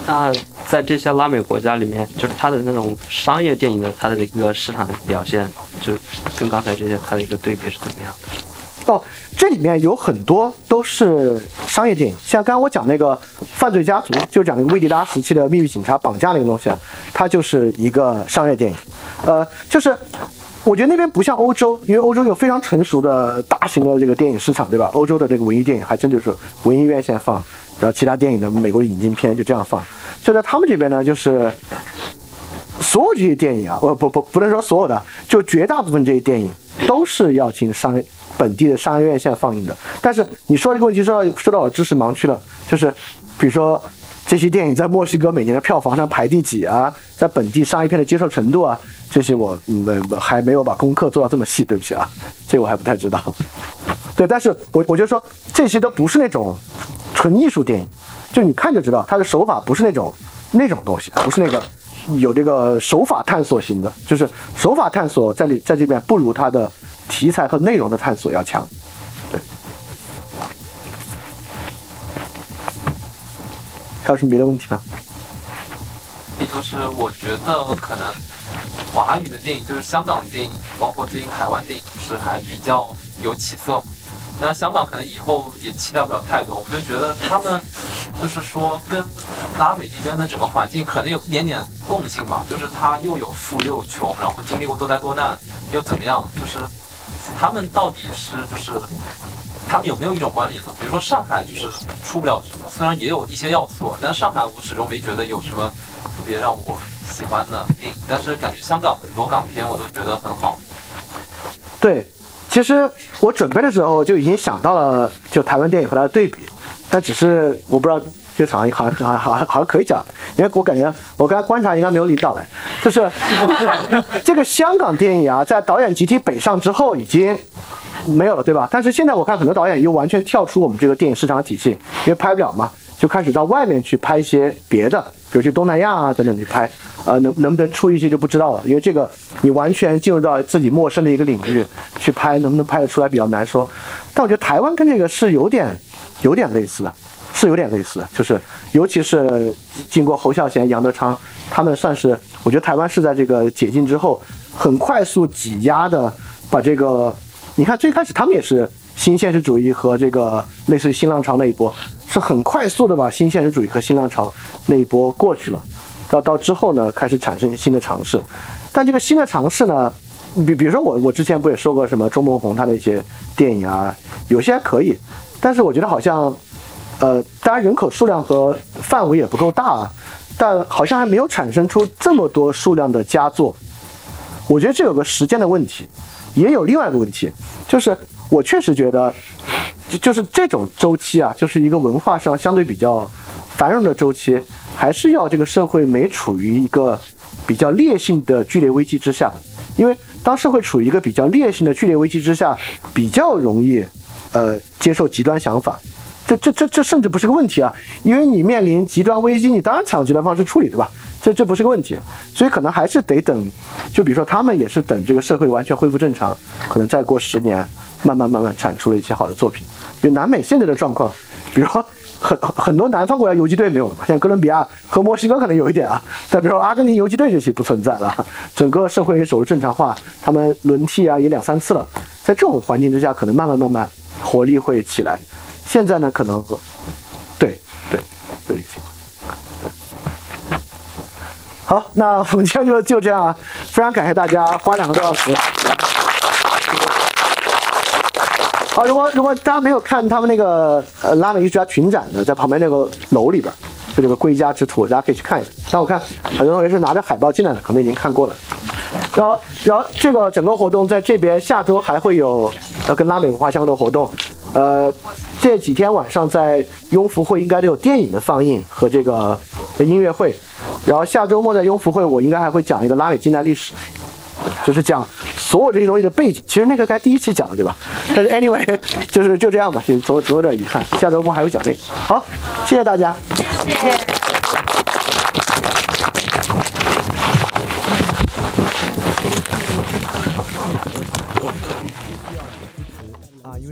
那在这些拉美国家里面，就是它的那种商业电影的它的一个市场表现，就跟刚才这些它的一个对比是怎么样的？哦，这里面有很多都是商业电影，像刚刚我讲那个《犯罪家族》，就讲那个威迪拉时期的秘密警察绑架那个东西啊，它就是一个商业电影。呃，就是我觉得那边不像欧洲，因为欧洲有非常成熟的大型的这个电影市场，对吧？欧洲的这个文艺电影还真就是文艺院线放，然后其他电影的美国引进片就这样放。就在他们这边呢，就是所有这些电影啊，我不不不能说所有的，就绝大部分这些电影都是要进商业本地的商业院线放映的。但是你说这个问题说到说到我知识盲区了，就是比如说这些电影在墨西哥每年的票房上排第几啊，在本地商业片的接受程度啊，这些我嗯还没有把功课做到这么细，对不起啊，这我还不太知道。对，但是我我就说这些都不是那种纯艺术电影。就你看就知道，他的手法不是那种那种东西，不是那个有这个手法探索型的，就是手法探索在里在这边不如他的题材和内容的探索要强。对，还有什么别的问题吗？也就是我觉得可能华语的电影，就是香港的电影，包括最近台湾电影，是还比较有起色。那香港可能以后也期待不了太多，我就觉得他们就是说跟拉美那边的整个环境可能有一点点共性吧，就是他又有富又有穷，然后经历过多灾多难，又怎么样？就是他们到底是就是他们有没有一种管理呢？比如说上海就是出不了什么，虽然也有一些要素，但上海我始终没觉得有什么特别让我喜欢的电影，但是感觉香港很多港片我都觉得很好。对。其实我准备的时候就已经想到了，就台湾电影和它的对比，但只是我不知道这场好像好像好像好像可以讲，因为我感觉我刚才观察应该没有领导来，就是 这个香港电影啊，在导演集体北上之后已经没有了，对吧？但是现在我看很多导演又完全跳出我们这个电影市场体系，因为拍不了嘛，就开始到外面去拍一些别的，比如去东南亚啊等等去拍。呃，能能不能出一些就不知道了，因为这个你完全进入到自己陌生的一个领域去拍，能不能拍得出来比较难说。但我觉得台湾跟这个是有点有点类似的，是有点类似，就是尤其是经过侯孝贤、杨德昌，他们算是我觉得台湾是在这个解禁之后很快速挤压的把这个，你看最开始他们也是新现实主义和这个类似于新浪潮那一波，是很快速的把新现实主义和新浪潮那一波过去了。到到之后呢，开始产生新的尝试，但这个新的尝试呢，比比如说我我之前不也说过什么周梦红他那些电影啊，有些还可以，但是我觉得好像，呃，当然人口数量和范围也不够大，啊，但好像还没有产生出这么多数量的佳作。我觉得这有个时间的问题，也有另外一个问题，就是我确实觉得，就就是这种周期啊，就是一个文化上相对比较繁荣的周期。还是要这个社会没处于一个比较烈性的剧烈危机之下，因为当社会处于一个比较烈性的剧烈危机之下，比较容易，呃，接受极端想法。这这这这甚至不是个问题啊，因为你面临极端危机，你当然采用极端方式处理，对吧？这这不是个问题，所以可能还是得等，就比如说他们也是等这个社会完全恢复正常，可能再过十年，慢慢慢慢产出了一些好的作品。比如南美现在的状况，比如说。很很多南方国家游击队没有了嘛，像哥伦比亚和墨西哥可能有一点啊，但比如说阿根廷游击队这些不存在了，整个社会也走入正常化，他们轮替啊也两三次了，在这种环境之下，可能慢慢慢慢活力会起来。现在呢，可能对对对。好，那我们今天就就这样啊，非常感谢大家花两个多小时。好，如果如果大家没有看他们那个呃拉美艺术家群展呢，在旁边那个楼里边，就这个归家之土，大家可以去看一下。但我看很多同学是拿着海报进来的，可能已经看过了。然后，然后这个整个活动在这边下周还会有呃跟拉美文化相关的活动。呃，这几天晚上在雍福会应该都有电影的放映和这个音乐会。然后下周末在雍福会，我应该还会讲一个拉美近代历史，就是讲所有这些东西的背景。其实那个该第一期讲了，对吧？但是 anyway，就是就这样吧，就总总有点遗憾。下周末还会讲这个。好，谢谢大家。谢谢。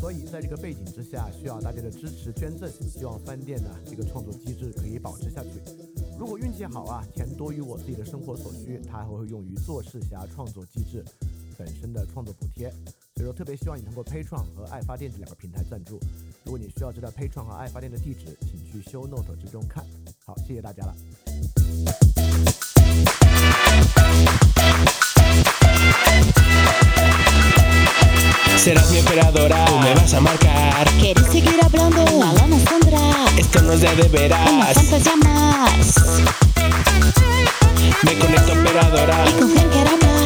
所以在这个背景之下，需要大家的支持捐赠，希望饭店呢这个创作机制可以保持下去。如果运气好啊，钱多于我自己的生活所需，它还会用于做事侠创作机制本身的创作补贴。所以说，特别希望你通过 Patreon 和爱发电这两个平台赞助。如果你需要知道 Pay 窗和爱发电的地址，请去 Show Note 之中看。好，谢谢大家了。Serás mi operadora, tú me vas a marcar. ¿Quieres seguir hablando? Mala no Sandra. Esto no es de, de veras. Unas cuantas llamas. Me conecto operadora. Y con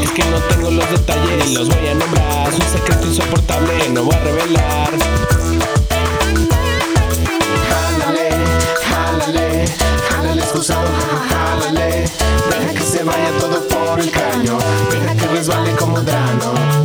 Es que no tengo los detalles y los voy a nombrar. Un secreto insoportable no voy a revelar. Excusado, jálale. Deja que se vaya todo por el caño. Deja que resbale como drano.